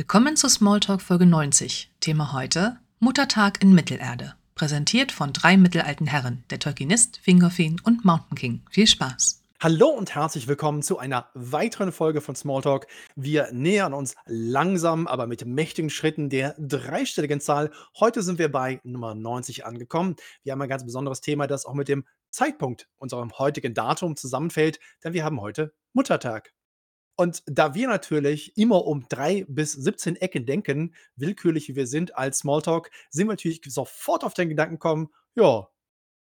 Willkommen zu Smalltalk Folge 90. Thema heute: Muttertag in Mittelerde. Präsentiert von drei mittelalten Herren: der Tolkienist, Fingolfin und Mountain King. Viel Spaß! Hallo und herzlich willkommen zu einer weiteren Folge von Smalltalk. Wir nähern uns langsam, aber mit mächtigen Schritten der dreistelligen Zahl. Heute sind wir bei Nummer 90 angekommen. Wir haben ein ganz besonderes Thema, das auch mit dem Zeitpunkt unserem heutigen Datum zusammenfällt, denn wir haben heute Muttertag. Und da wir natürlich immer um 3 bis 17 Ecken denken, willkürlich wie wir sind als Smalltalk, sind wir natürlich sofort auf den Gedanken gekommen: „Ja,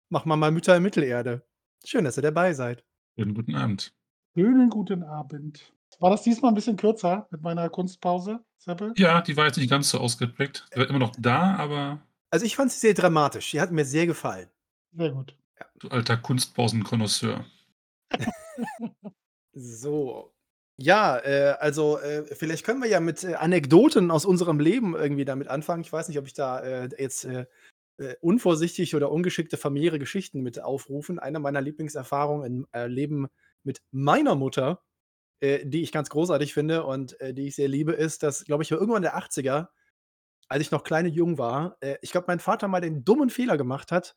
mach mal mal Mütter in Mittelerde.“ Schön, dass ihr dabei seid. Schönen guten Abend. Schönen guten Abend. War das diesmal 'n bisschen kürzer mit meiner Kunstpause, Seppel? Ja, die war jetzt nicht ganz so ausgeprägt. Die war immer noch da, aber Also, ich fand sie sehr dramatisch. Die hat mir sehr gefallen. Sehr gut. Ja. du alter Kunstpausen-Konnoisseur. So. Ja, äh, also, äh, vielleicht können wir ja mit, äh, Anekdoten aus unserem Leben irgendwie damit anfangen. Ich weiß nicht, ob ich da, äh, jetzt, äh, äh, unvorsichtig oder ungeschickte familiäre Geschichten mit aufrufen. Eine meiner Lieblingserfahrungen im, äh, Leben mit meiner Mutter, äh, die ich ganz großartig finde und, äh, die ich sehr liebe, ist, dass, glaube ich, irgendwann in der 80er, als ich noch klein und jung war, äh, ich glaube, mein Vater mal den dummen Fehler gemacht hat.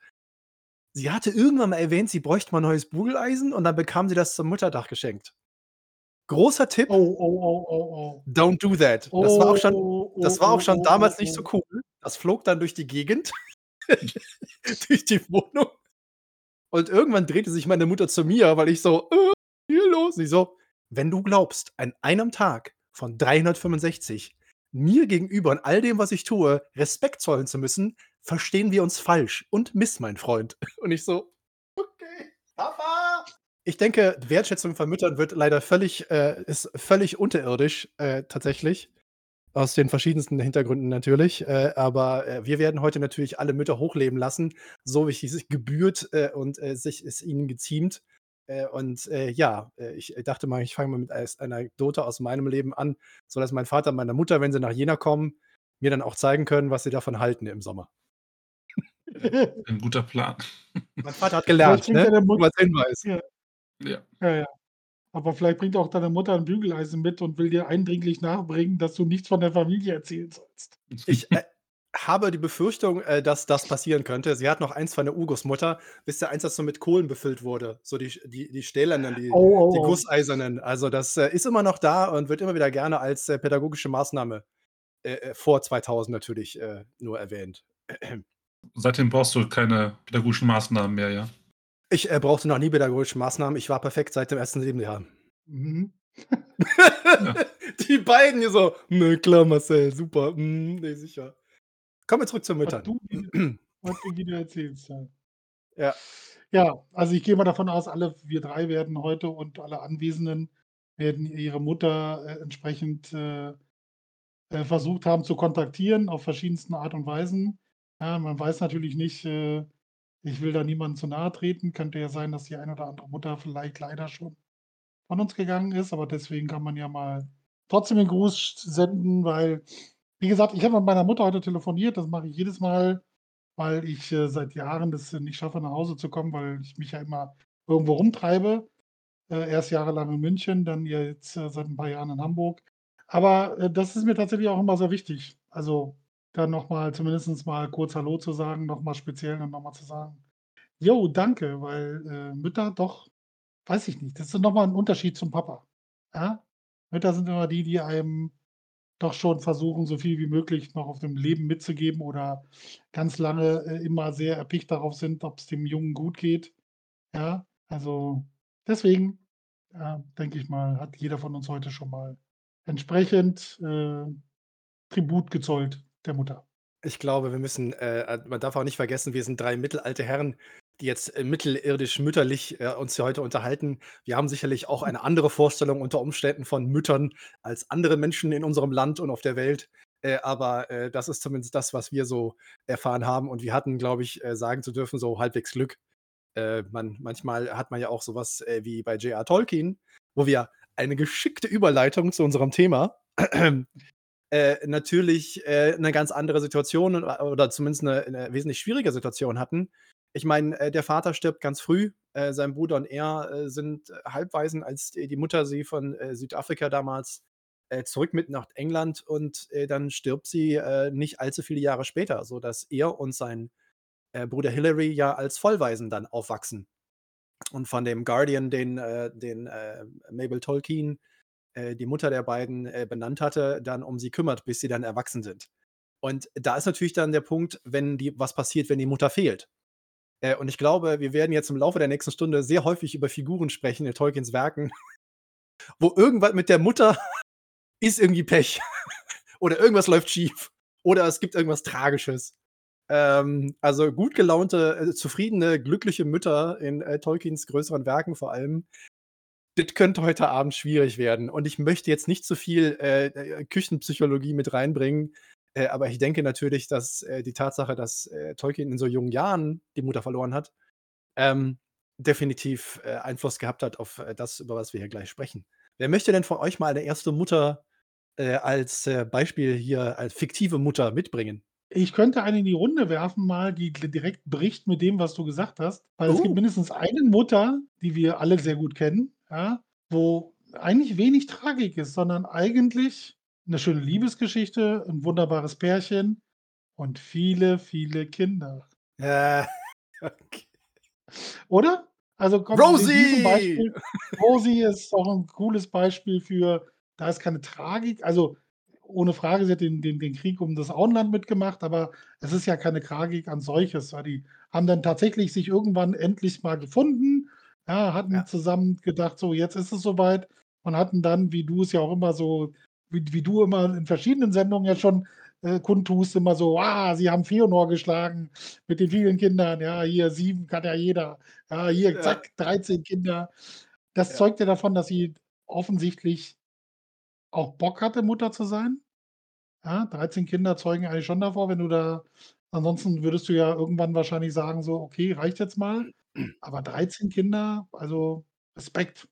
Sie hatte irgendwann mal erwähnt, sie bräuchte mal neues Bugeleisen und dann bekam sie das zum Muttertag geschenkt. Großer Tipp. Oh, oh, oh, oh, oh. Don't do that. Das war auch schon Oh, das war auch schon damals nicht so cool. Das flog dann durch die Gegend, durch die Wohnung. Und irgendwann drehte sich meine Mutter zu mir, weil ich so: „Äh, hier los?“ Sie so: „Wenn du glaubst, an einem Tag von 365 mir gegenüber und all dem, was ich tue, Respekt zollen zu müssen, verstehen wir uns falsch und Miss, mein Freund.“ Und ich so: „Okay, Papa!“ Ich denke, Wertschätzung von Müttern wird leider völlig äh, ist völlig unterirdisch, äh, tatsächlich. Aus den verschiedensten Hintergründen natürlich. Äh, aber, äh, wir werden heute natürlich alle Mütter hochleben lassen, so wie es sich gebührt, äh, und, äh, sich es ihnen geziemt. Äh, und, äh, ja, ich dachte mal, ich fange mal mit einer Anekdote aus meinem Leben an, sodass mein Vater und meine Mutter, wenn sie nach Jena kommen, mir dann auch zeigen können, was sie davon halten im Sommer. Ein guter Plan. Mein Vater hat gelernt, ne? als Hinweis. Ja. Ja. Ja, ja. Aber vielleicht bringt auch deine Mutter 'n Bügeleisen mit und will dir eindringlich nachbringen, dass du nichts von der Familie erzählen sollst. Ich, äh, habe die Befürchtung, äh, dass das passieren könnte. Sie hat noch eins von der Urgroßmutter. Wisst ihr, eins, das so mit Kohlen befüllt wurde, so die die die stählernen, die Oh, die oh, oh. gusseisernen. Also, das, äh, ist immer noch da und wird immer wieder gerne als, äh, pädagogische Maßnahme, äh, äh, vor 2000 natürlich, äh, nur erwähnt. Seitdem brauchst du keine pädagogischen Maßnahmen mehr, ja? Ich, äh, brauchte noch nie pädagogische Maßnahmen. Ich war perfekt seit dem ersten Lebensjahr. Mhm. Ja. Die beiden hier so: „Na klar, Marcel, super. Mhm, ne, sicher.“ Kommen wir zurück zu Müttern. du was du wieder erzählst, ja. Ja. Ja, also, ich gehe mal davon aus, alle wir 3 werden heute und alle Anwesenden werden ihre Mutter, äh, entsprechend, äh, äh, versucht haben zu kontaktieren auf verschiedensten Art und Weisen. Ja, man weiß natürlich nicht, äh ich will da niemandem zu nahe treten. Könnte ja sein, dass die eine oder andere Mutter vielleicht leider schon von uns gegangen ist, aber deswegen kann man ja mal trotzdem den Gruß senden, weil wie gesagt, ich habe mit meiner Mutter heute telefoniert. Das mache ich jedes Mal, weil ich, äh, seit Jahren das nicht schaffe, nach Hause zu kommen, weil ich mich ja immer irgendwo rumtreibe. Äh, erst jahrelang in München, dann jetzt, äh, seit 'n paar Jahren in Hamburg. Aber, äh, das ist mir tatsächlich auch immer sehr wichtig. Also, dann noch mal zumindest mal kurz Hallo zu sagen, noch mal speziell dann noch mal zu sagen: „Jo, danke“, weil, äh, Mütter doch weiß ich nicht, das ist noch mal 'n Unterschied zum Papa, ja? Mütter sind immer die, die einem doch schon versuchen, so viel wie möglich noch auf dem Leben mitzugeben oder ganz lange, äh, immer sehr erpicht darauf sind, ob's dem Jungen gut geht, ja? Also, deswegen, äh, denke ich mal, hat jeder von uns heute schon mal entsprechend, äh, Tribut gezollt der Mutter. Ich glaube, wir müssen äh, äh, man darf auch nicht vergessen, wir sind 3 mittelalte Herren, die jetzt, äh, mittelirdisch mütterlich, äh, uns hier heute unterhalten. Wir haben sicherlich auch eine andere Vorstellung unter Umständen von Müttern als andere Menschen in unserem Land und auf der Welt. Äh, aber, äh, das ist zumindest das, was wir so erfahren haben. Und wir hatten, glaube ich, äh, sagen zu dürfen, so halbwegs Glück. Äh, man manchmal hat man ja auch so was, äh, wie bei J.R. Tolkien, wo wir eine geschickte Überleitung zu unserem Thema äh, natürlich, äh, 'ne ganz andere Situation oder oder zumindest 'ne 'ne wesentlich schwierige Situation hatten. Ich meine, äh, der Vater stirbt ganz früh. Äh, sein Bruder und er, äh, sind Halbwaisen, als die Mutter sie von, äh, Südafrika damals, äh, zurück mit nach England und äh, dann stirbt sie äh, nicht allzu viele Jahre später, sodass er und sein äh, Bruder Hilary ja als Vollwaisen dann aufwachsen. Und von dem Guardian, den, äh, den äh, Mabel Tolkien, äh, die Mutter der beiden, äh, benannt hatte, dann um sie kümmert, bis sie dann erwachsen sind. Und da ist natürlich dann der Punkt, wenn die, was passiert, wenn die Mutter fehlt. Äh, und ich glaube, wir werden jetzt im Laufe der nächsten Stunde sehr häufig über Figuren sprechen in Tolkiens Werken, wo irgendwas mit der Mutter ist irgendwie Pech. Oder irgendwas läuft schief. Oder es gibt irgendwas Tragisches. Ähm, also gut gelaunte, äh, zufriedene, glückliche Mütter in äh, Tolkiens größeren Werken vor allem. Das könnte heute Abend schwierig werden. Und ich möchte jetzt nicht zu viel äh, äh Küchenpsychologie mit reinbringen. Äh, aber ich denke natürlich, dass äh, die Tatsache, dass äh, Tolkien in so jungen Jahren die Mutter verloren hat, ähm, definitiv äh, Einfluss gehabt hat auf das, über was wir hier gleich sprechen. Wer möchte denn von euch mal eine erste Mutter als Beispiel hier, als fiktive Mutter mitbringen? Ich könnte eine in die Runde werfen, mal, die direkt bricht mit dem, was du gesagt hast. Weil es gibt Oh. mindestens eine Mutter, die wir alle sehr gut kennen, ja, wo eigentlich wenig Tragik ist, sondern eigentlich eine schöne Liebesgeschichte, ein wunderbares Pärchen und viele, viele Kinder. Äh, okay. Oder? Also kommt Rosie! Beispiel Rosie ist auch ein cooles Beispiel für da ist keine Tragik. Also, ohne Frage, sie hat den den den Krieg um das Auenland mitgemacht, aber es ist ja keine Tragik als solches, weil die haben dann tatsächlich sich irgendwann endlich mal gefunden, ja, hatten Ja. zusammen gedacht: „So, jetzt ist es soweit“ und hatten dann, wie du es ja auch immer so wie wie du immer in verschiedenen Sendungen ja schon, äh, kundtust, immer so: „Ah, sie haben Fëanor geschlagen mit den vielen Kindern. Ja, hier 7 kann ja jeder. Ja, hier, Ja. zack, 13 Kinder.“ Das Ja. zeugt ja davon, dass sie offensichtlich auch Bock hatte, Mutter zu sein. Ja, 13 Kinder zeugen eigentlich schon davor, wenn du da ansonsten würdest du ja irgendwann wahrscheinlich sagen so: „Okay, reicht jetzt mal.“ Aber 13 Kinder, also Respekt.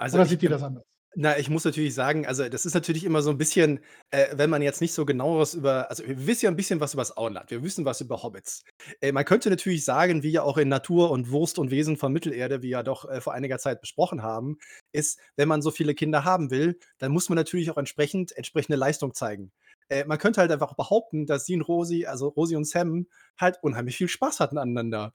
Also, Oder ich, seht ihr das anders? na, ich muss natürlich sagen, also, das ist natürlich immer so 'n bisschen, äh, wenn man jetzt nicht so Genaueres über also, wir wissen ja 'n bisschen was übers Auenland. Wir wissen was über Hobbits. Äh, man könnte natürlich sagen, wie ja auch in Natur und Wurst und Wesen von Mittelerde, wie ja doch, äh, vor einiger Zeit besprochen haben, ist, wenn man so viele Kinder haben will, dann muss man natürlich auch entsprechend entsprechende Leistung zeigen. Äh, man könnte halt einfach behaupten, dass sie und Rosie also, Rosie und Sam halt unheimlich viel Spaß hatten aneinander.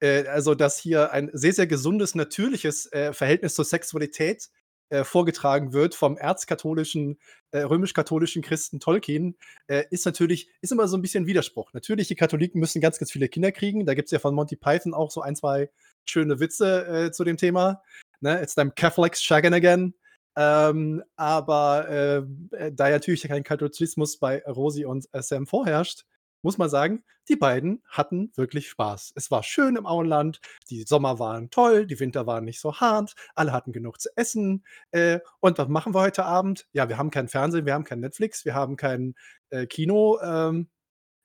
Äh, also, dass hier ein sehr, sehr gesundes, natürliches, äh, Verhältnis zur Sexualität, äh, vorgetragen wird vom erzkatholischen äh, römisch-katholischen Christen Tolkien, äh, ist natürlich ist immer so 'n bisschen Widerspruch. Natürlich, die Katholiken müssen ganz, ganz viele Kinder kriegen. Da gibt's ja von Monty Python auch so ein, 2 schöne Witze, zu dem Thema, ne? „It's them Catholics shaggin' again.“ Ähm, aber, ähm, äh, da ja natürlich kein Katholizismus bei Rosie und, äh, Sam vorherrscht, muss man sagen, die beiden hatten wirklich Spaß. Es war schön im Auenland, die Sommer waren toll, die Winter waren nicht so hart, alle hatten genug zu essen. Äh, und was machen wir heute Abend? Ja, wir haben kein Fernsehen, wir haben kein Netflix, wir haben kein, äh, Kino, ähm,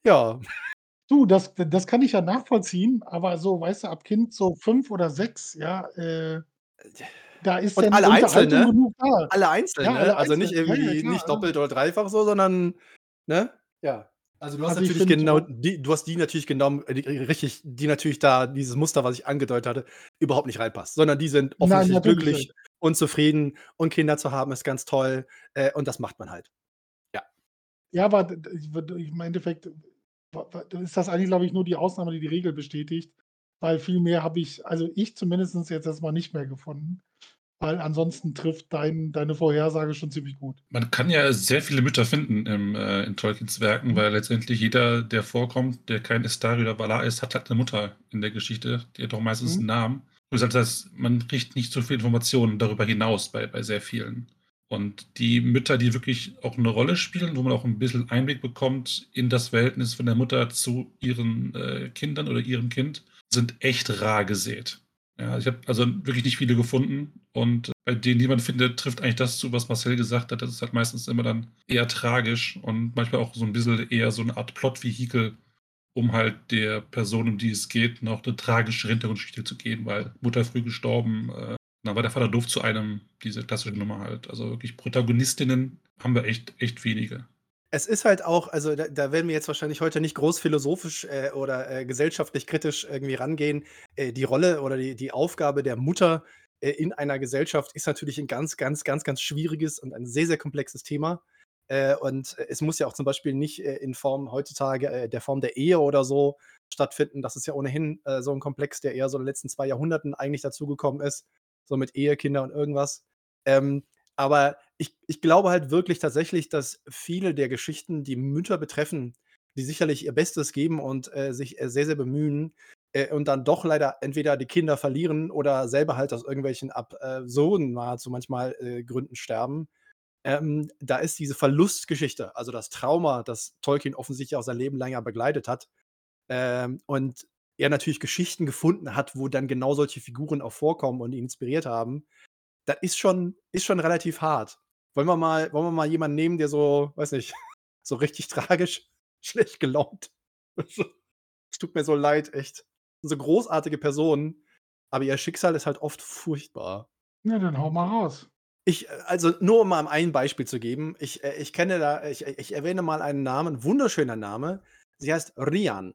ja. Du, das das kann ich ja nachvollziehen, aber so, weißt du, ab Kind so 5 oder 6, ja, äh da ist Und alle einzeln, Unterhaltung ne? genug da. Alle einzeln, Ja, alle Also, nicht einzeln. Ja, ja, irgendwie klar, nicht doppelt oder dreifach so, sondern ne? Ja. Also, du hast Also, ich natürlich genau die du hast die natürlich genommen, äh, die richtig die natürlich da dieses Muster, was ich angedeutet hatte, überhaupt nicht reinpasst, sondern die sind Nein, offensichtlich natürlich glücklich nicht. und zufrieden und Kinder zu haben ist ganz toll, äh, und das macht man halt. Ja. Ja, aber ich im Endeffekt ist das eigentlich, glaube ich, nur die Ausnahme, die die Regel bestätigt, weil viel mehr habe ich also, ich zumindestens jetzt erst mal nicht mehr gefunden, weil ansonsten trifft dein deine Vorhersage schon ziemlich gut. Man kann ja sehr viele Mütter finden im, äh in Tolkiens Werken, Mhm. weil letztendlich jeder, der vorkommt, der kein Istari oder Valar ist, hat halt 'ne Mutter in der Geschichte. Die hat auch meistens Mhm. Namen. Du sagtest, man kriegt nicht so viel Informationen darüber hinaus bei bei sehr vielen. Und die Mütter, die wirklich auch 'ne Rolle spielen, wo man auch 'n bisschen Einblick bekommt in das Verhältnis von der Mutter zu ihren, äh, Kindern oder ihrem Kind, sind echt rar gesät. Ja, ich habe also wirklich nicht viele gefunden und bei denen, die man findet, trifft eigentlich das zu, was Marcel gesagt hat. Das ist halt meistens immer dann eher tragisch und manchmal auch so 'n bisschen eher so 'ne Art Plotvehikel, um halt der Person, um die es geht, noch 'ne tragische Hintergrundgeschichte zu geben, weil Mutter früh gestorben, äh, dann war der Vater doof zu einem, diese klassische Nummer halt. Also, wirklich Protagonistinnen haben wir echt echt wenige. Es ist halt auch also, da da werden wir jetzt wahrscheinlich heute nicht groß philosophisch, äh, oder, äh, gesellschaftlich kritisch irgendwie rangehen. Äh, die Rolle oder die die Aufgabe der Mutter äh, in einer Gesellschaft ist natürlich ein ganz, ganz, ganz, ganz schwieriges und ein sehr, sehr komplexes Thema. Äh, und es muss ja auch zum Beispiel nicht äh, in Form heutzutage der Form der Ehe oder so stattfinden. Das ist ja ohnehin so ein Komplex, der eher so in den letzten zwei Jahrhunderten eigentlich dazugekommen ist. So mit Ehe, Kinder und irgendwas. Ähm, aber ich, ich glaube halt wirklich tatsächlich, dass viele der Geschichten, die Mütter betreffen, die sicherlich ihr Bestes geben und äh, sich äh, sehr, sehr bemühen äh, und dann doch leider entweder die Kinder verlieren oder selber halt aus irgendwelchen absurden nahezu manchmal äh, Gründen sterben. Ähm, da ist diese Verlustgeschichte, also das Trauma, das Tolkien offensichtlich auch sein Leben lang ja begleitet hat. Ähm, und er natürlich Geschichten gefunden hat, wo dann genau solche Figuren auch vorkommen und ihn inspiriert haben. Das ist schon, ist schon relativ hart. Wollen wir mal, wollen wir mal jemanden nehmen, der so, weiß nicht, so richtig tragisch, schlecht gelaunt. Es tut mir so leid, echt. So großartige Personen, aber ihr Schicksal ist halt oft furchtbar. Ja, dann hau mal raus. Ich, äh, also nur um mal ein Beispiel zu geben, ich, äh, ich kenne da, ich, ich erwähne mal einen Namen, wunderschöner Name. Sie heißt Rian.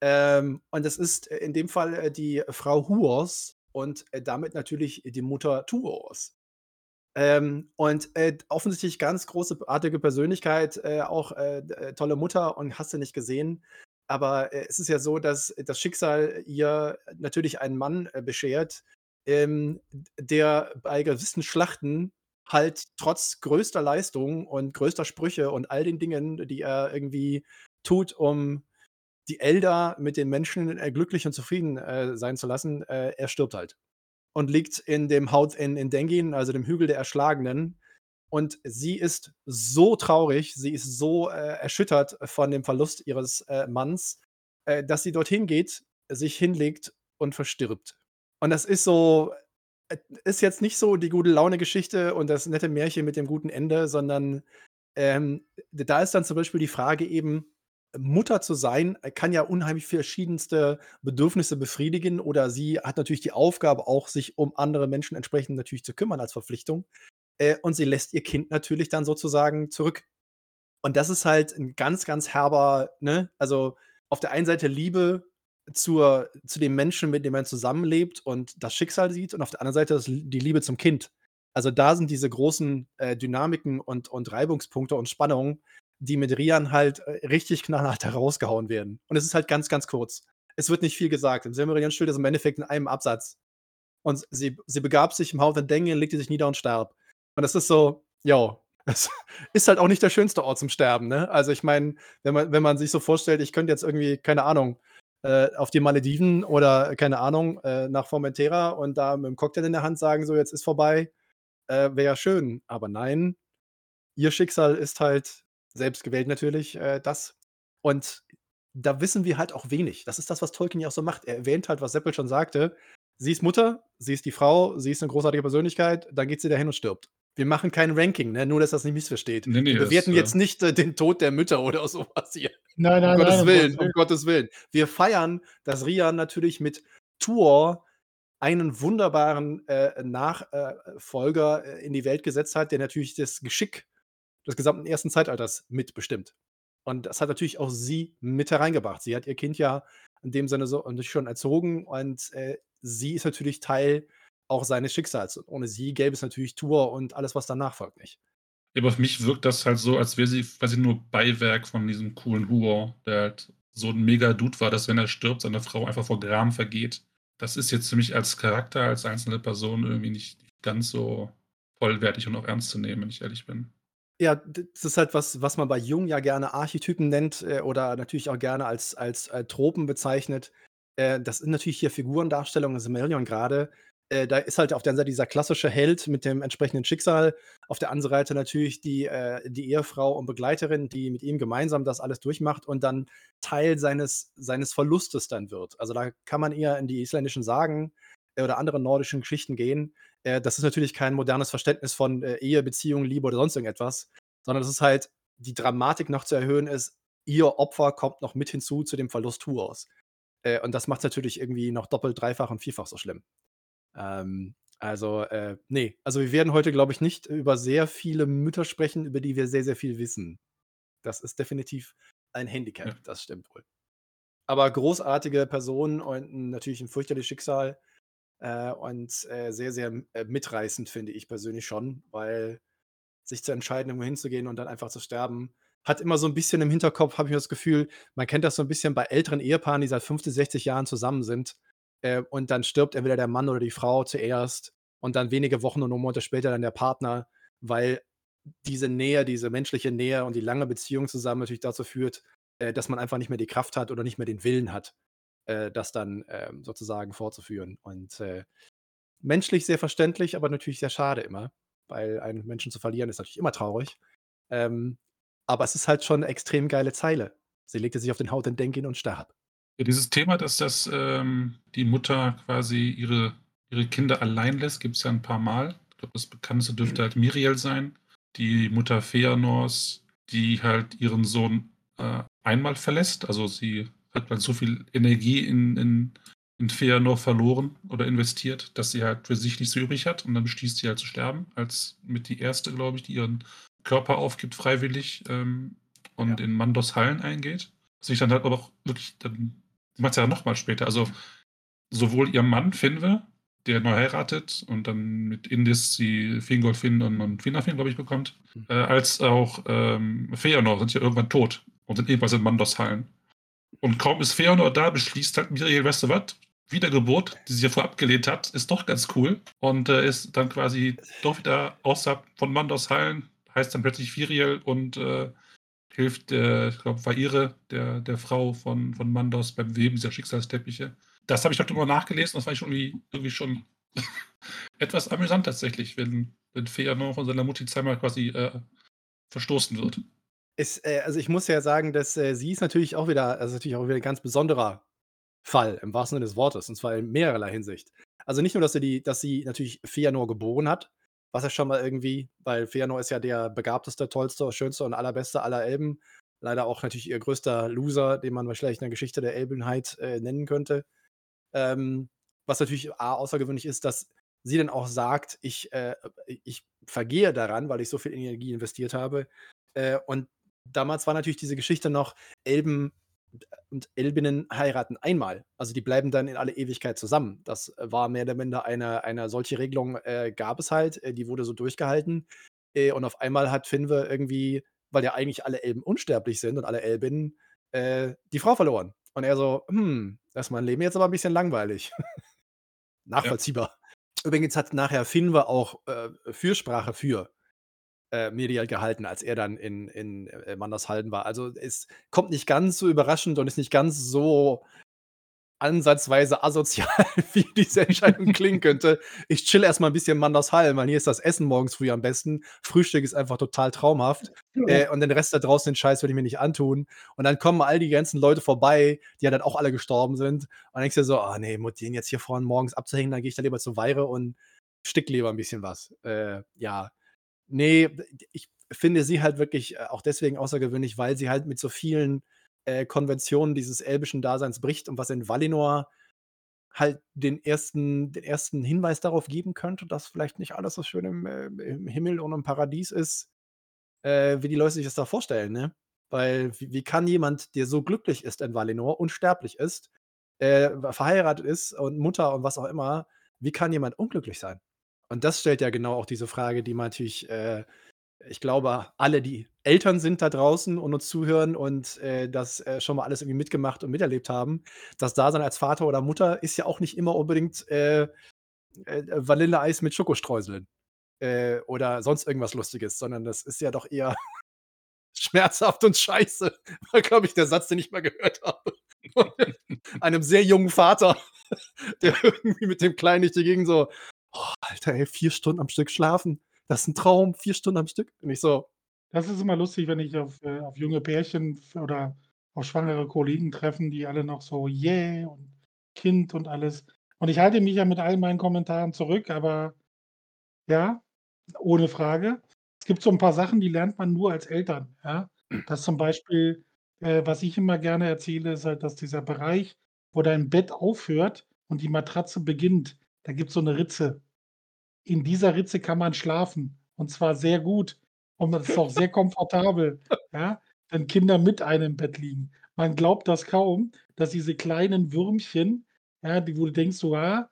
Ähm, und das ist äh, in dem Fall die Frau Huors und damit natürlich die Mutter Tuors. Ähm, und äh, offensichtlich ganz großartige Persönlichkeit, äh, auch äh, tolle Mutter und hast du nicht gesehen. Aber es ist ja so, dass das Schicksal ihr natürlich einen Mann beschert, ähm, der bei gewissen Schlachten halt trotz größter Leistung und größter Sprüche und all den Dingen, die er irgendwie tut, um die Elder mit den Menschen äh, glücklich und zufrieden äh, sein zu lassen, äh, er stirbt halt. Und liegt in dem Haut in, in Dengin, also dem Hügel der Erschlagenen. Und sie ist so traurig, sie ist so äh, erschüttert von dem Verlust ihres äh, Manns, äh, dass sie dorthin geht, sich hinlegt und verstirbt. Und das ist so ist jetzt nicht so die gute Laune-Geschichte und das nette Märchen mit dem guten Ende, sondern, ähm, da ist dann zum Beispiel die Frage eben, Mutter zu sein, äh, kann ja unheimlich verschiedenste Bedürfnisse befriedigen oder sie hat natürlich die Aufgabe auch, sich um andere Menschen entsprechend natürlich zu kümmern als Verpflichtung. Äh, und sie lässt ihr Kind natürlich dann sozusagen zurück. Und das ist halt ein ganz, ganz herber, ne? Also, auf der einen Seite Liebe zur, zu dem Menschen, mit dem man zusammenlebt und das Schicksal sieht und auf der anderen Seite die Liebe zum Kind. Also da sind diese großen äh, Dynamiken und, und Reibungspunkte und Spannungen, die mit Rian halt äh, richtig knallhart herausgehauen werden. Und es ist halt ganz, ganz kurz. Es wird nicht viel gesagt. Im Silmarillion steht es im Endeffekt in einem Absatz. Und sie, sie begab sich im Haus der Denge, legte sich nieder und starb. Und das ist so, ja, es ist halt auch nicht der schönste Ort zum Sterben, ne? Also ich meine, wenn man, wenn man sich so vorstellt, ich könnte jetzt irgendwie, keine Ahnung, äh, auf die Malediven oder, keine Ahnung, äh, nach Formentera und da mit dem Cocktail in der Hand sagen, so jetzt ist vorbei, äh, wäre ja schön. Aber nein, ihr Schicksal ist halt selbst gewählt natürlich äh, das. Und da wissen wir halt auch wenig. Das ist das, was Tolkien ja auch so macht. Er erwähnt halt, was Seppel schon sagte. Sie ist Mutter, sie ist die Frau, sie ist eine großartige Persönlichkeit, dann geht sie dahin und stirbt. Wir machen kein Ranking, ne? nur dass das nicht missversteht. Nee, nee, wir bewerten das, jetzt nicht äh, den Tod der Mütter oder sowas hier. Nein, nein, um Gottes nein. Willen, um Gottes Willen. Wir feiern, dass Rian natürlich mit Tuor einen wunderbaren äh, Nachfolger äh, in die Welt gesetzt hat, der natürlich das Geschick des gesamten ersten Zeitalters mitbestimmt. Und das hat natürlich auch sie mit hereingebracht. Sie hat ihr Kind ja in dem Sinne so schon erzogen und äh, sie ist natürlich Teil auch seines Schicksals. Und ohne sie gäbe es natürlich Tour und alles, was danach folgt, nicht. Aber auf mich wirkt das halt so, als wäre sie quasi nur Beiwerk von diesem coolen Huor, der halt so ein mega Dude war, dass wenn er stirbt, seine Frau einfach vor Gram vergeht. Das ist jetzt für mich als Charakter, als einzelne Person irgendwie nicht ganz so vollwertig und auch ernst zu nehmen, wenn ich ehrlich bin. Ja, das ist halt was, was man bei Jung ja gerne Archetypen nennt äh, oder natürlich auch gerne als, als äh, Tropen bezeichnet. Äh, das sind natürlich hier Figurendarstellungen, Silmarillion gerade. Äh, da ist halt auf der einen Seite dieser klassische Held mit dem entsprechenden Schicksal, auf der anderen Seite natürlich die, äh, die Ehefrau und Begleiterin, die mit ihm gemeinsam das alles durchmacht und dann Teil seines, seines Verlustes dann wird. Also da kann man eher in die isländischen Sagen äh, oder andere nordischen Geschichten gehen. Äh, das ist natürlich kein modernes Verständnis von äh, Ehe, Beziehung, Liebe oder sonst irgendetwas, sondern das ist halt, die Dramatik noch zu erhöhen ist, ihr Opfer kommt noch mit hinzu zu dem Verlust Tuors. Äh, und das macht es natürlich irgendwie noch doppelt, dreifach und vierfach so schlimm. Ähm, also, äh, nee, also wir werden heute, glaube ich, nicht über sehr viele Mütter sprechen, über die wir sehr, sehr viel wissen. Das ist definitiv ein Handicap, Ja. das stimmt wohl. Aber großartige Personen und natürlich ein fürchterliches Schicksal. Äh, und, äh, sehr, sehr, äh, mitreißend, finde ich persönlich schon, weil sich zu entscheiden, irgendwo hinzugehen und dann einfach zu sterben, hat immer so ein bisschen im Hinterkopf, habe ich das Gefühl man kennt das so ein bisschen bei älteren Ehepaaren, die seit 50, 60 Jahren zusammen sind, äh, und dann stirbt entweder der Mann oder die Frau zuerst und dann wenige Wochen und Monate später dann der Partner, weil diese Nähe, diese menschliche Nähe und die lange Beziehung zusammen natürlich dazu führt, äh, dass man einfach nicht mehr die Kraft hat oder nicht mehr den Willen hat, äh, das dann, ähm, sozusagen fortzuführen. Und, äh, menschlich sehr verständlich, aber natürlich sehr schade immer, weil einen Menschen zu verlieren ist natürlich immer traurig. Ähm, aber es ist halt schon 'ne extrem geile Zeile. Sie legte sich auf den Haut und denk ihn und starb. Ja, dieses Thema, dass das, ähm, die Mutter quasi ihre ihre Kinder allein lässt, gibt's ja 'n paar Mal. Ich glaube, das bekannteste dürfte halt Miriel sein, die Mutter Feanors, die halt ihren Sohn, äh, einmal verlässt. Also, sie hat dann so viel Energie in in in Feanor verloren oder investiert, dass sie halt für sich nichts so übrig hat und dann beschließt sie halt zu sterben, als mit die erste, glaube ich, die ihren Körper aufgibt freiwillig, ähm, und Ja. in Mandos Hallen eingeht. Sich dann halt aber auch wirklich dann sie macht's ja noch mal später. Also, sowohl ihr Mann Finwe, der neu heiratet und dann mit Indis die Fingolfin und und Finarfin, glaube ich, bekommt, Mhm. äh, als auch, ähm, Feanor sind ja irgendwann tot und sind ebenfalls in Mandos Hallen. Und kaum ist Feanor da, beschließt halt Miriel: „Weißt du was? Wiedergeburt, die sie ja vorher abgelehnt hat, ist doch ganz cool“ und, äh, ist dann quasi doch wieder außerhalb von Mandos Hallen, heißt dann plötzlich Viriel und, äh, hilft, äh, ich glaube, Vaire, der der Frau von von Mandos beim Weben dieser Schicksalsteppiche. Das habe ich heute mal nachgelesen, das fand ich schon irgendwie irgendwie schon etwas amüsant tatsächlich, wenn wenn Feanor von seiner Mutti zweimal quasi, äh, verstoßen wird. Es äh, also, ich muss ja sagen, dass, äh, sie ist natürlich auch wieder also, natürlich auch wieder 'n ganz besonderer Fall im wahrsten Sinne des Wortes, und zwar in mehrerlei Hinsicht. Also, nicht nur, dass sie die dass sie natürlich Feanor geboren hat, was ja schon mal irgendwie weil Feanor ist ja der begabteste, tollste, schönste und allerbeste aller Elben. Leider auch natürlich ihr größter Loser, den man wahrscheinlich in der Geschichte der Elbenheit, äh, nennen könnte. Ähm, was natürlich A außergewöhnlich ist, dass sie dann auch sagt: „Ich, äh, ich vergehe daran, weil ich so viel Energie investiert habe.“ Äh, und damals war natürlich diese Geschichte noch, Elben und Elbinnen heiraten einmal. Also, die bleiben dann in alle Ewigkeit zusammen. Das war mehr oder minder eine eine solche Regelung, äh, gab es halt, äh, die wurde so durchgehalten. Äh, und auf einmal hat Finwe irgendwie, weil ja eigentlich alle Elben unsterblich sind und alle Elbinnen, äh, die Frau verloren. Und er so: „Hm, das ist mein Leben jetzt aber 'n bisschen langweilig.“ Ja. Nachvollziehbar. Übrigens hat nachher Finwe auch, äh, Fürsprache für, äh, Miriel gehalten, als er dann in in, äh, Mandos Hallen war. Also, es kommt nicht ganz so überraschend und ist nicht ganz so ansatzweise asozial, wie diese Entscheidung klingen könnte. Ich chill erst mal 'n bisschen Hallen, weil hier ist das Essen morgens früh am besten. Frühstück ist einfach total traumhaft. Äh, und den Rest da draußen, den Scheiß will ich mir nicht antun. Und dann kommen all die ganzen Leute vorbei, die ja dann auch alle gestorben sind. Und dann denkst du dir so: „Oh ne, Mut den jetzt hier vorne morgens abzuhängen, dann gehe ich dann lieber zu Vaire und sticke lieber 'n bisschen was.“ Äh, ja. Ne, d ich finde sie halt wirklich, äh, auch deswegen außergewöhnlich, weil sie halt mit so vielen, äh, Konventionen dieses elbischen Daseins bricht und was in Valinor halt den ersten den ersten Hinweis darauf geben könnte, dass vielleicht nicht alles so schön im, äh im Himmel und im Paradies ist, äh, wie die Leute sich das da vorstellen, ne? Weil wie wie kann jemand, der so glücklich ist in Valinor, unsterblich ist, äh, verheiratet ist und Mutter und was auch immer wie kann jemand unglücklich sein? Und das stellt ja genau auch diese Frage, die man natürlich, äh ich glaube, alle, die Eltern sind da draußen und uns zuhören und, äh, das, äh, schon mal alles irgendwie mitgemacht und miterlebt haben. Das Dasein als Vater oder Mutter ist ja auch nicht immer unbedingt, äh, äh, Vanilleeis mit Schokostreuseln, äh, oder sonst irgendwas Lustiges, sondern das ist ja doch eher schmerzhaft und scheiße, war, glaube ich, der Satz, den ich mal gehört habe einem sehr jungen Vater, der irgendwie mit dem Kleinen durch die Gegend so: „Oh, Alter, ey, 4 Stunden am Stück schlafen. Das ist 'n Traum, 4 Stunden am Stück.“ Und ich so Das ist immer lustig, wenn ich auf äh, auf junge Pärchen oder auf schwangere Kollegen treffen, die alle noch so: „Yeah und Kind und alles.“ Und ich halte mich ja mit all meinen Kommentaren zurück, aber ja, ohne Frage. Es gibt so 'n paar Sachen, die lernt man nur als Eltern, ja? Dass zum Beispiel, äh, was ich immer gerne erzähle, ist halt, dass dieser Bereich, wo dein Bett aufhört und die Matratze beginnt, da gibt's so 'ne Ritze. In dieser Ritze kann man schlafen und zwar sehr gut und das ist auch sehr komfortabel, ja, wenn Kinder mit einem im Bett liegen. Man glaubt das kaum, dass diese kleinen Würmchen, ja, die wo du denkst so: „Ah,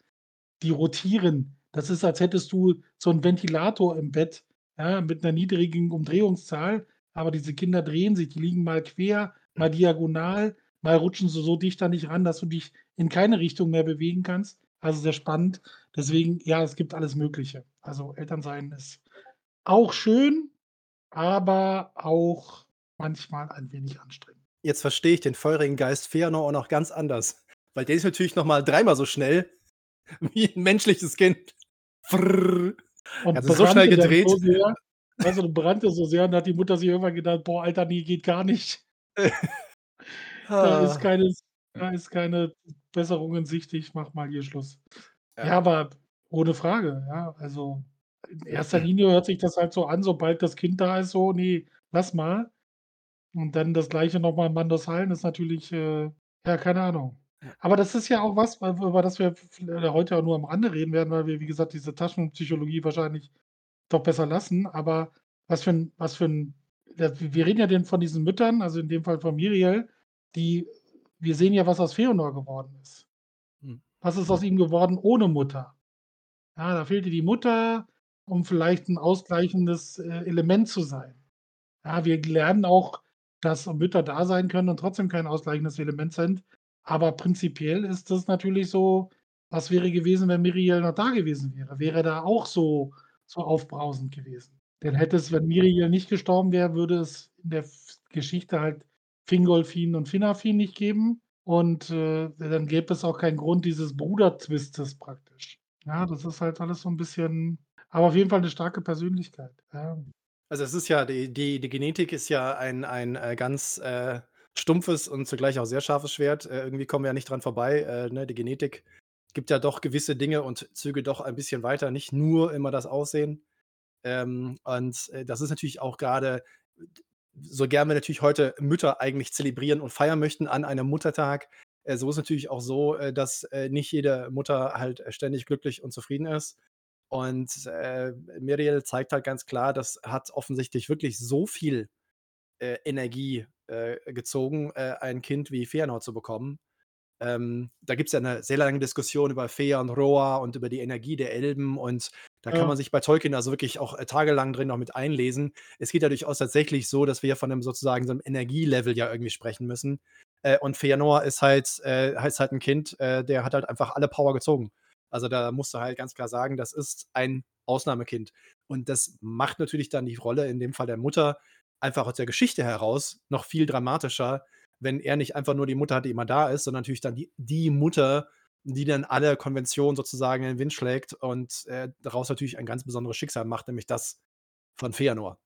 die rotieren. Das ist, als hättest du so einen Ventilator im Bett, ja, mit einer niedrigen Umdrehungszahl, aber diese Kinder drehen sich, die liegen mal quer, mal diagonal, mal rutschen sie so dicht da nicht ran, dass du dich in keine Richtung mehr bewegen kannst. Also sehr spannend. Deswegen, ja, es gibt alles Mögliche. Also Elternsein ist auch schön, aber auch manchmal ein wenig anstrengend. Jetzt verstehe ich den feurigen Geist Feanor auch noch ganz anders. Weil der ist natürlich noch mal dreimal so schnell wie ein menschliches Kind. Frrrr. Und Er hat sich so schnell gedreht. so sehr, weißt du, brannte so sehr, und hat die Mutter sich irgendwann gedacht: „Boah, Alter, nee, geht gar nicht.“ Da ist Ah. keine da ist keine Besserung in Sicht, ich mache mal hier Schluss. Ja. Ja, aber ohne Frage, ja. Also, in erster Linie hört sich das halt so an, sobald das Kind da ist, so: „Ne, lass mal.“ Und dann das Gleiche noch mal in Mandelshallen ist natürlich, äh ja, keine Ahnung. Aber das ist ja auch was, weil über das wir äh, heute auch nur am Rande reden werden, weil wir, wie gesagt, diese Taschenpsychologie wahrscheinlich doch besser lassen. Aber was für 'n was für 'n ja, wir reden ja denn von diesen Müttern, also in dem Fall von Miriel, die wir sehen ja, was aus Feanor geworden ist. Mhm. Was ist aus ihm geworden ohne Mutter? Ja, da fehlte die Mutter, um vielleicht 'n ausgleichendes, äh, Element zu sein. Ja, wir lernen auch, dass Mütter da sein können und trotzdem kein ausgleichendes Element sind. Aber prinzipiell ist das natürlich so was wäre gewesen, wenn Miriel noch da gewesen wäre? Wäre da auch so so aufbrausend gewesen? Dann hätte es, wenn Miriel nicht gestorben wäre, würde es in der Geschichte halt Fingolfin und Finarfin nicht geben und, äh, dann gäbe es auch keinen Grund dieses Brudertwistes praktisch. Ja, das ist halt alles so 'n bisschen aber auf jeden Fall 'ne starke Persönlichkeit, ja. Also, es ist ja die die die Genetik ist ja ein ein, äh, ganz, äh, stumpfes und zugleich auch sehr scharfes Schwert. Äh, irgendwie kommen wir ja nicht dran vorbei, äh, ne? Die Genetik gibt ja doch gewisse Dinge und Züge doch ein bisschen weiter, nicht nur immer das Aussehen. Ähm, und, äh, das ist natürlich auch grade d so gern wir natürlich heute Mütter eigentlich zelebrieren und feiern möchten an einem Muttertag, äh, so ist natürlich auch so, äh, dass, äh, nicht jede Mutter halt, äh, ständig glücklich und zufrieden ist. Und, äh, Miriel zeigt halt ganz klar, das hat offensichtlich wirklich so viel, äh, Energie, äh, gezogen, ein Kind wie Feanor zu bekommen. Ähm, da gibt's ja 'ne sehr lange Diskussion über Fëa und Roa und über die Energie der Elben und da kann Ja. man sich bei Tolkien also wirklich auch, äh, tagelang drin noch mit einlesen. Es geht ja durchaus tatsächlich so, dass wir von 'nem sozusagen so 'nem Energielevel ja irgendwie sprechen müssen. Äh, und Feanor ist halt äh, ist halt 'n Kind, äh, der hat halt einfach alle Power gezogen. Also, da musst du halt ganz klar sagen, das ist ein Ausnahmekind. Und das macht natürlich dann die Rolle in dem Fall der Mutter einfach aus der Geschichte heraus noch viel dramatischer, wenn er nicht einfach nur die Mutter hat, die immer da ist, sondern natürlich dann die die Mutter, die dann alle Konventionen sozusagen in den Wind schlägt und, äh, daraus natürlich ein ganz besonderes Schicksal macht, nämlich das von Feanor.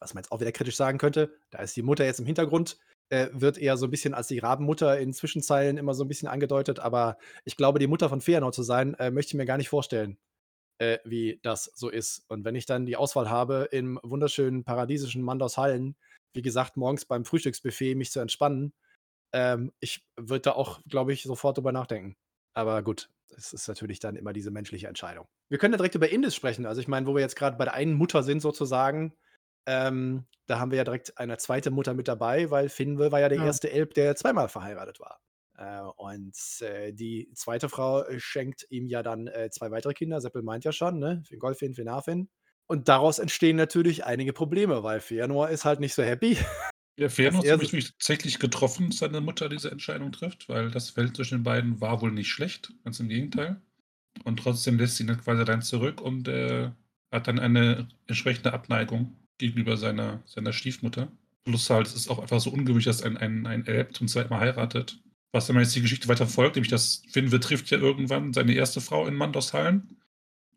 Was man jetzt auch wieder kritisch sagen könnte, da ist die Mutter jetzt im Hintergrund, äh, wird eher so 'n bisschen als die Rabenmutter in Zwischenzeilen immer so 'n bisschen angedeutet, aber ich glaube, die Mutter von Feanor zu sein, äh, möchte ich mir gar nicht vorstellen, äh, wie das so ist. Und wenn ich dann die Auswahl habe, im wunderschönen paradiesischen Mandershallen, wie gesagt, morgens beim Frühstücksbuffet mich zu entspannen, ähm, ich würde da auch, glaube ich, sofort drüber nachdenken. Aber gut, das ist natürlich dann immer diese menschliche Entscheidung. Wir können ja direkt über Indis sprechen. Also, ich meine, wo wir jetzt grad bei der einen Mutter sind sozusagen, ähm, da haben wir ja direkt eine 2. Mutter mit dabei, weil Finwë war ja der Ja. erste Elb, der zweimal verheiratet war. Äh, und, äh, die 2. Frau, äh, schenkt ihm ja dann, äh, 2 weitere Kinder. Seppel meint ja schon, ne? Fingolfin, Finarfin. Und daraus entstehen natürlich einige Probleme, weil Feanor ist halt nicht so happy. Ja, er hat mich tatsächlich getroffen, dass seine Mutter diese Entscheidung trifft, weil das Verhältnis zwischen den beiden war wohl nicht schlecht, ganz im Gegenteil. Und trotzdem lässt sie ihn dann quasi dann zurück und, äh, hat dann eine entsprechende Abneigung gegenüber seiner seiner Stiefmutter. Plus halt, es ist auch einfach so ungewöhnlich, dass ein ein ein Elb zum 2. Mal heiratet. Was dann jetzt die Geschichte weiter folgt, nämlich dass Finwë trifft ja irgendwann seine erste Frau in Mandershallen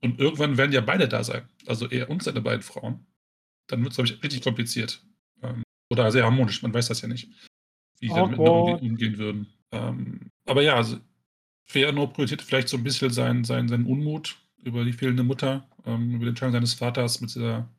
und irgendwann werden ja beide da sein, also er und seine beiden Frauen. Dann wird's, glaube ich, richtig kompliziert. Ähm, oder sehr harmonisch, man weiß das ja nicht, wie die Awkward. umge umgehen würden. Ähm, aber ja, also Feanor projiziert vielleicht so 'n bisschen seinen seinen seinen Unmut über die fehlende Mutter, ähm, über die Entscheidung seines Vaters, mit dieser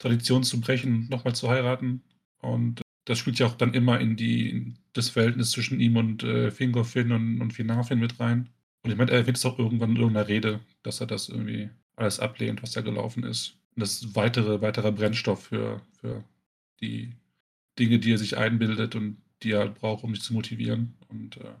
Tradition zu brechen, noch mal zu heiraten. Und das spielt ja auch dann immer in die in das Verhältnis zwischen ihm und, äh, Fingolfin und und Finarfin mit rein. Und ich meine, er erwähnt es auch irgendwann in irgend 'ner Rede, dass er das irgendwie alles ablehnt, was da gelaufen ist. Und das ist weitere weiterer Brennstoff für für die Dinge, die er sich einbildet und die er halt braucht, um sich zu motivieren. Und, äh,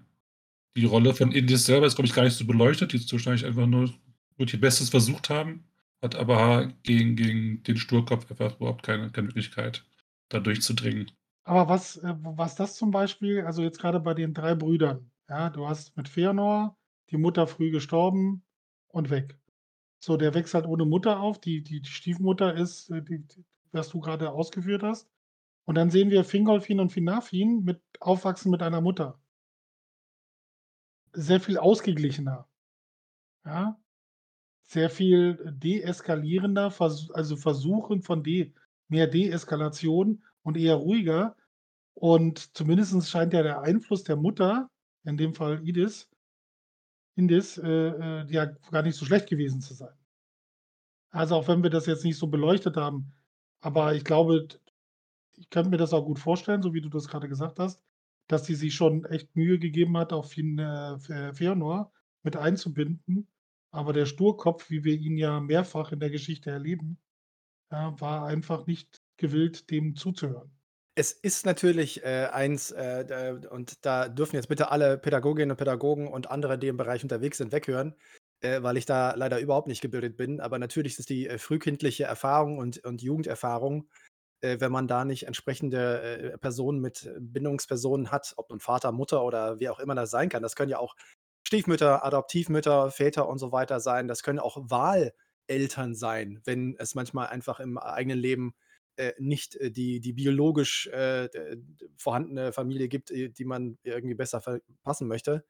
Die Rolle von Indis selber ist, glaube ich, gar nicht so beleuchtet. Die ist wahrscheinlich einfach nur wird ihr Bestes versucht haben, hat aber gegen, gegen den Sturkopf einfach überhaupt keine, keine Möglichkeit, da durchzudringen. Aber was, äh, was das zum Beispiel, also jetzt gerade bei den drei Brüdern, ja, du hast mit Fëanor die Mutter früh gestorben und weg. So, der wächst halt ohne Mutter auf. Die, die, die Stiefmutter ist, äh, die, die, was du gerade ausgeführt hast. Und dann sehen wir Fingolfin und Finafin mit aufwachsen mit einer Mutter. Sehr viel ausgeglichener. Ja, sehr viel deeskalierender, vers also Versuchen von de mehr Deeskalation und eher ruhiger. Und zumindest scheint ja der Einfluss der Mutter, in dem Fall Idis, Indis, äh, äh, ja gar nicht so schlecht gewesen zu sein. Also auch wenn wir das jetzt nicht so beleuchtet haben, aber ich glaube, ich könnte mir das auch gut vorstellen, so wie du das gerade gesagt hast, dass sie sich schon echt Mühe gegeben hat, auch Fin äh, Fëanor mit einzubinden. Aber der Sturkopf, wie wir ihn ja mehrfach in der Geschichte erleben, ja, war einfach nicht gewillt, dem zuzuhören. Es ist natürlich äh, eins, äh, und da dürfen jetzt bitte alle Pädagoginnen und Pädagogen und andere, die im Bereich unterwegs sind, weghören, äh, weil ich da leider überhaupt nicht gebildet bin. Aber natürlich ist die äh, frühkindliche Erfahrung und, und Jugenderfahrung, äh, wenn man da nicht entsprechende äh, Personen mit Bindungspersonen hat, ob nun Vater, Mutter oder wie auch immer das sein kann. Das können ja auch Stiefmütter, Adoptivmütter, Väter und so weiter sein. Das können auch Wahleltern sein, wenn es manchmal einfach im eigenen Leben nicht äh, die, die biologisch äh, vorhandene Familie gibt, äh, die man irgendwie besser verpassen möchte.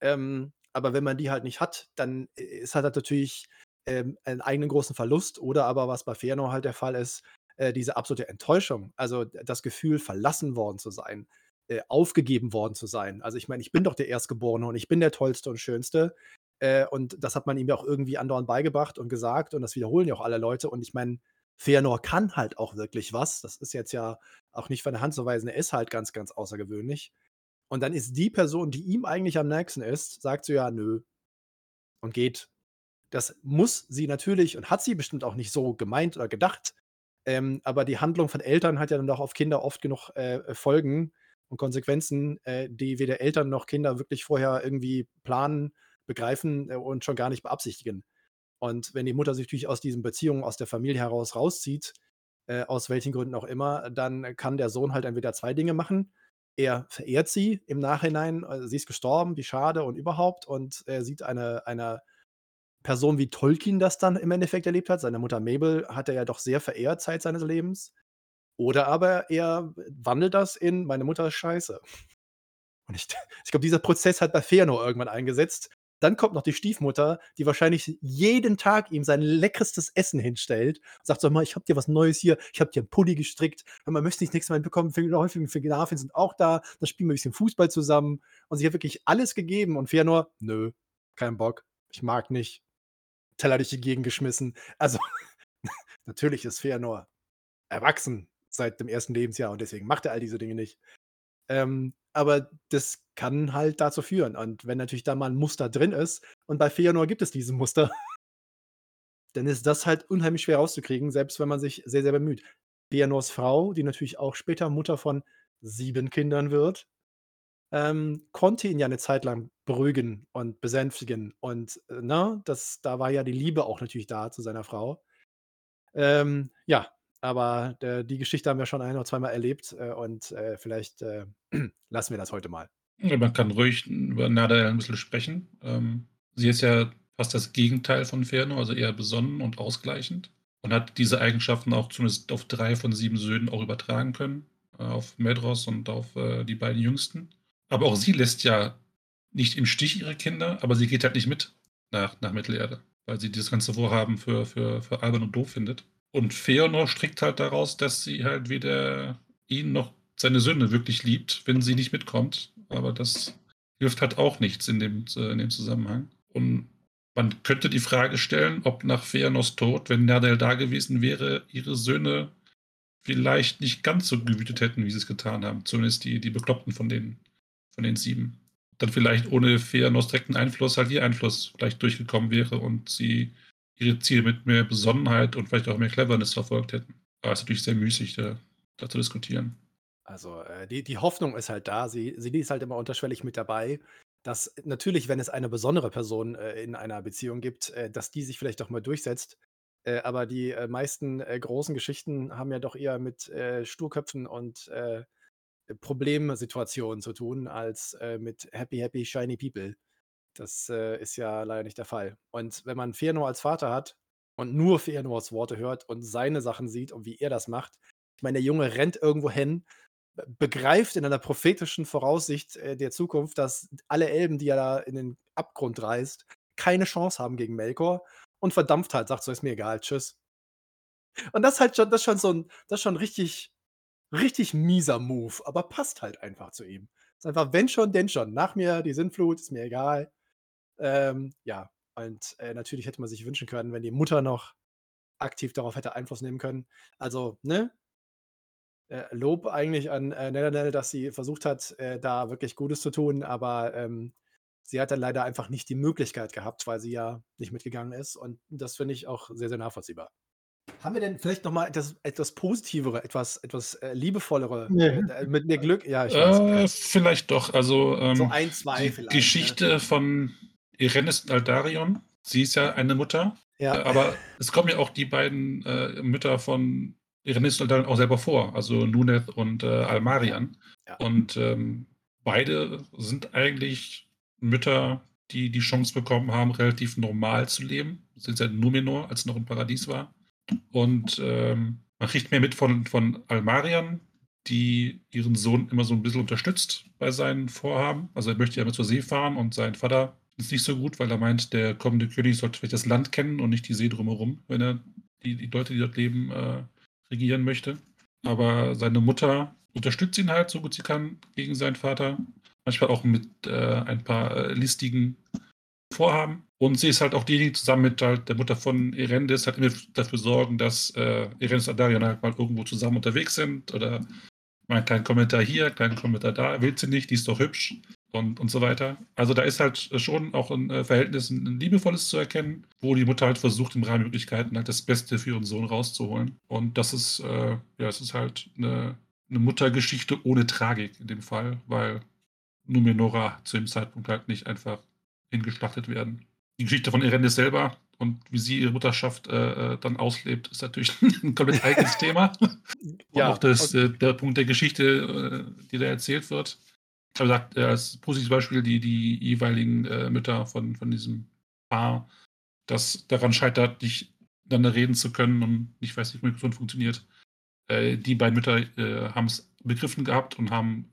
Ähm, aber wenn man die halt nicht hat, dann äh, ist halt natürlich ähm, einen eigenen großen Verlust oder aber, was bei Fëanor halt der Fall ist, äh, diese absolute Enttäuschung, also das Gefühl, verlassen worden zu sein, äh, aufgegeben worden zu sein. Also ich meine, ich bin doch der Erstgeborene und ich bin der Tollste und Schönste. Äh, und das hat man ihm ja auch irgendwie andauernd beigebracht und gesagt und das wiederholen ja auch alle Leute. Und ich meine, Feanor kann halt auch wirklich was. Das ist jetzt ja auch nicht von der Hand zu weisen. Er ist halt ganz, ganz außergewöhnlich. Und dann ist die Person, die ihm eigentlich am nächsten ist, sagt so ja, nö. Und geht. Das muss sie natürlich und hat sie bestimmt auch nicht so gemeint oder gedacht. Ähm, aber die Handlung von Eltern hat ja dann doch auf Kinder oft genug äh, Folgen und Konsequenzen, äh, die weder Eltern noch Kinder wirklich vorher irgendwie planen, begreifen äh, und schon gar nicht beabsichtigen. Und wenn die Mutter sich natürlich aus diesen Beziehungen, aus der Familie heraus rauszieht, äh, aus welchen Gründen auch immer, dann kann der Sohn halt entweder zwei Dinge machen. Er verehrt sie im Nachhinein, äh, sie ist gestorben, wie schade und überhaupt. Und er sieht eine, eine Person wie Tolkien das dann im Endeffekt erlebt hat. Seine Mutter Mabel hat er ja doch sehr verehrt Zeit seines Lebens. Oder aber er wandelt das in meine Mutter ist scheiße. Und ich, ich glaube, dieser Prozess hat bei Fëanor irgendwann eingesetzt. Dann kommt noch die Stiefmutter, die wahrscheinlich jeden Tag ihm sein leckerstes Essen hinstellt. Sagt so mal, ich habe dir was Neues hier, ich habe dir einen Pulli gestrickt. Und man möchte nicht nächstes Mal bekommen, häufig Fotografien sind auch da, dann spielen wir ein bisschen Fußball zusammen. Und sie hat wirklich alles gegeben. Und Fëanor, nö, kein Bock, ich mag nicht. Teller durch die Gegend geschmissen. Also, natürlich ist Fëanor erwachsen seit dem ersten Lebensjahr und deswegen macht er all diese Dinge nicht. Ähm, aber das kann halt dazu führen. Und wenn natürlich da mal ein Muster drin ist, und bei Feanor gibt es diese Muster, dann ist das halt unheimlich schwer rauszukriegen, selbst wenn man sich sehr, sehr bemüht. Feanors Frau, die natürlich auch später Mutter von sieben Kindern wird, ähm, konnte ihn ja eine Zeit lang beruhigen und besänftigen. Und äh, ne, das, da war ja die Liebe auch natürlich da zu seiner Frau. Ähm, ja, aber äh, die Geschichte haben wir schon ein oder zweimal erlebt äh, und äh, vielleicht äh, lassen wir das heute mal. Man kann ruhig über Nada ein bisschen sprechen. Ähm, sie ist ja fast das Gegenteil von Ferno, also eher besonnen und ausgleichend. Und hat diese Eigenschaften auch zumindest auf drei von sieben Söhnen auch übertragen können. Äh, auf Medros und auf äh, die beiden Jüngsten. Aber auch sie lässt ja nicht im Stich ihre Kinder, aber sie geht halt nicht mit nach, nach Mittelerde, weil sie dieses ganze Vorhaben für, für, für albern und doof findet. Und Feanor strickt halt daraus, dass sie halt weder ihn noch seine Söhne wirklich liebt, wenn sie nicht mitkommt. Aber das hilft halt auch nichts in dem, in dem Zusammenhang. Und man könnte die Frage stellen, ob nach Feanors Tod, wenn Nerdel da gewesen wäre, ihre Söhne vielleicht nicht ganz so gewütet hätten, wie sie es getan haben. Zumindest die, die Bekloppten von den, von den sieben. Dann vielleicht ohne Feanors direkten Einfluss halt ihr Einfluss vielleicht durchgekommen wäre und sie ihre Ziele mit mehr Besonnenheit und vielleicht auch mehr Cleverness verfolgt hätten. Aber es ist natürlich sehr müßig, da, da zu diskutieren. Also äh, die, die Hoffnung ist halt da, sie, sie ist halt immer unterschwellig mit dabei, dass natürlich, wenn es eine besondere Person äh, in einer Beziehung gibt, äh, dass die sich vielleicht auch mal durchsetzt. Äh, aber die äh, meisten äh, großen Geschichten haben ja doch eher mit Sturköpfen und Problemsituationen zu tun, als mit happy, happy, shiny people. Das äh, ist ja leider nicht der Fall. Und wenn man Fëanor als Vater hat und nur Fëanors Worte hört und seine Sachen sieht und wie er das macht, ich meine, der Junge rennt irgendwo hin, be begreift in einer prophetischen Voraussicht äh, der Zukunft, dass alle Elben, die er da in den Abgrund reißt, keine Chance haben gegen Melkor und verdampft halt, sagt so: „Ist mir egal, tschüss.“ Und das ist halt schon das schon so 'n das schon richtig richtig mieser Move, aber passt halt einfach zu ihm. Ist einfach wenn schon, denn schon. Nach mir die Sintflut, ist mir egal. Ähm, ja, und, äh, natürlich hätte man sich wünschen können, wenn die Mutter noch aktiv darauf hätte Einfluss nehmen können. Also, ne? Äh, Lob eigentlich an, äh, Nelanel, dass sie versucht hat, äh, da wirklich Gutes zu tun, aber, ähm, sie hat dann leider einfach nicht die Möglichkeit gehabt, weil sie ja nicht mitgegangen ist und das finde ich auch sehr, sehr nachvollziehbar. Haben wir denn vielleicht noch mal etwas etwas Positivere, etwas etwas, äh, liebevollere, Ne. äh, mit mehr Glück ja, Äh, vielleicht doch. Also, ähm, So 1, 2 die vielleicht, ne? Geschichte von Erennis und Aldarion, sie ist ja eine Mutter, äh, Ja. aber es kommen ja auch die beiden, äh, Mütter von Erennis und Aldarion auch selber vor, also Nuneth und, äh, Almarian. Ja. Und, ähm, beide sind eigentlich Mütter, die die Chance bekommen haben, relativ normal zu leben. Sind ja Numenor, als es noch 'n Paradies war. Und, ähm, man kriegt mehr mit von von Almarian, die ihren Sohn immer so 'n bisschen unterstützt bei seinen Vorhaben. Also, er möchte ja immer zur See fahren und sein Vater ist nicht so gut, weil er meint, der kommende König sollte vielleicht das Land kennen und nicht die See drumherum, wenn er die die Leute, die dort leben, äh, regieren möchte. Aber seine Mutter unterstützt ihn halt so gut sie kann gegen seinen Vater. Manchmal auch mit, äh, ein paar, äh, listigen Vorhaben. Und sie ist halt auch diejenige zusammen mit halt der Mutter von Erendis halt immer dafür sorgen, dass, äh, Erendiss und Aldarion halt mal irgendwo zusammen unterwegs sind oder mal 'n kleinen Kommentar hier, kleinen Kommentar da: „Will sie nicht, die ist doch hübsch“ und und so weiter. Also, da ist halt schon auch 'n, äh, Verhältnis 'n 'n liebevolles zu erkennen, wo die Mutter halt versucht, im Rahmen Möglichkeiten halt das Beste für ihren Sohn rauszuholen. Und das ist, äh ja, es ist halt 'ne 'ne Muttergeschichte ohne Tragik in dem Fall, weil Numenora zu dem Zeitpunkt halt nicht einfach hingeschlachtet werden. Die Geschichte von Erendis selber und wie sie ihre Mutterschaft, äh, äh, dann auslebt, ist natürlich 'n komplett eigenes Thema. Und Ja, auch das und äh, der Punkt der Geschichte, äh, die da erzählt wird. Ich habe gesagt, äh, als positives Beispiel die die jeweiligen, äh, Mütter von von diesem Paar, das daran scheitert, nicht miteinander reden zu können und nicht weiß, wie Kommunikation funktioniert. Äh, die beiden Mütter, äh, haben's begriffen gehabt und haben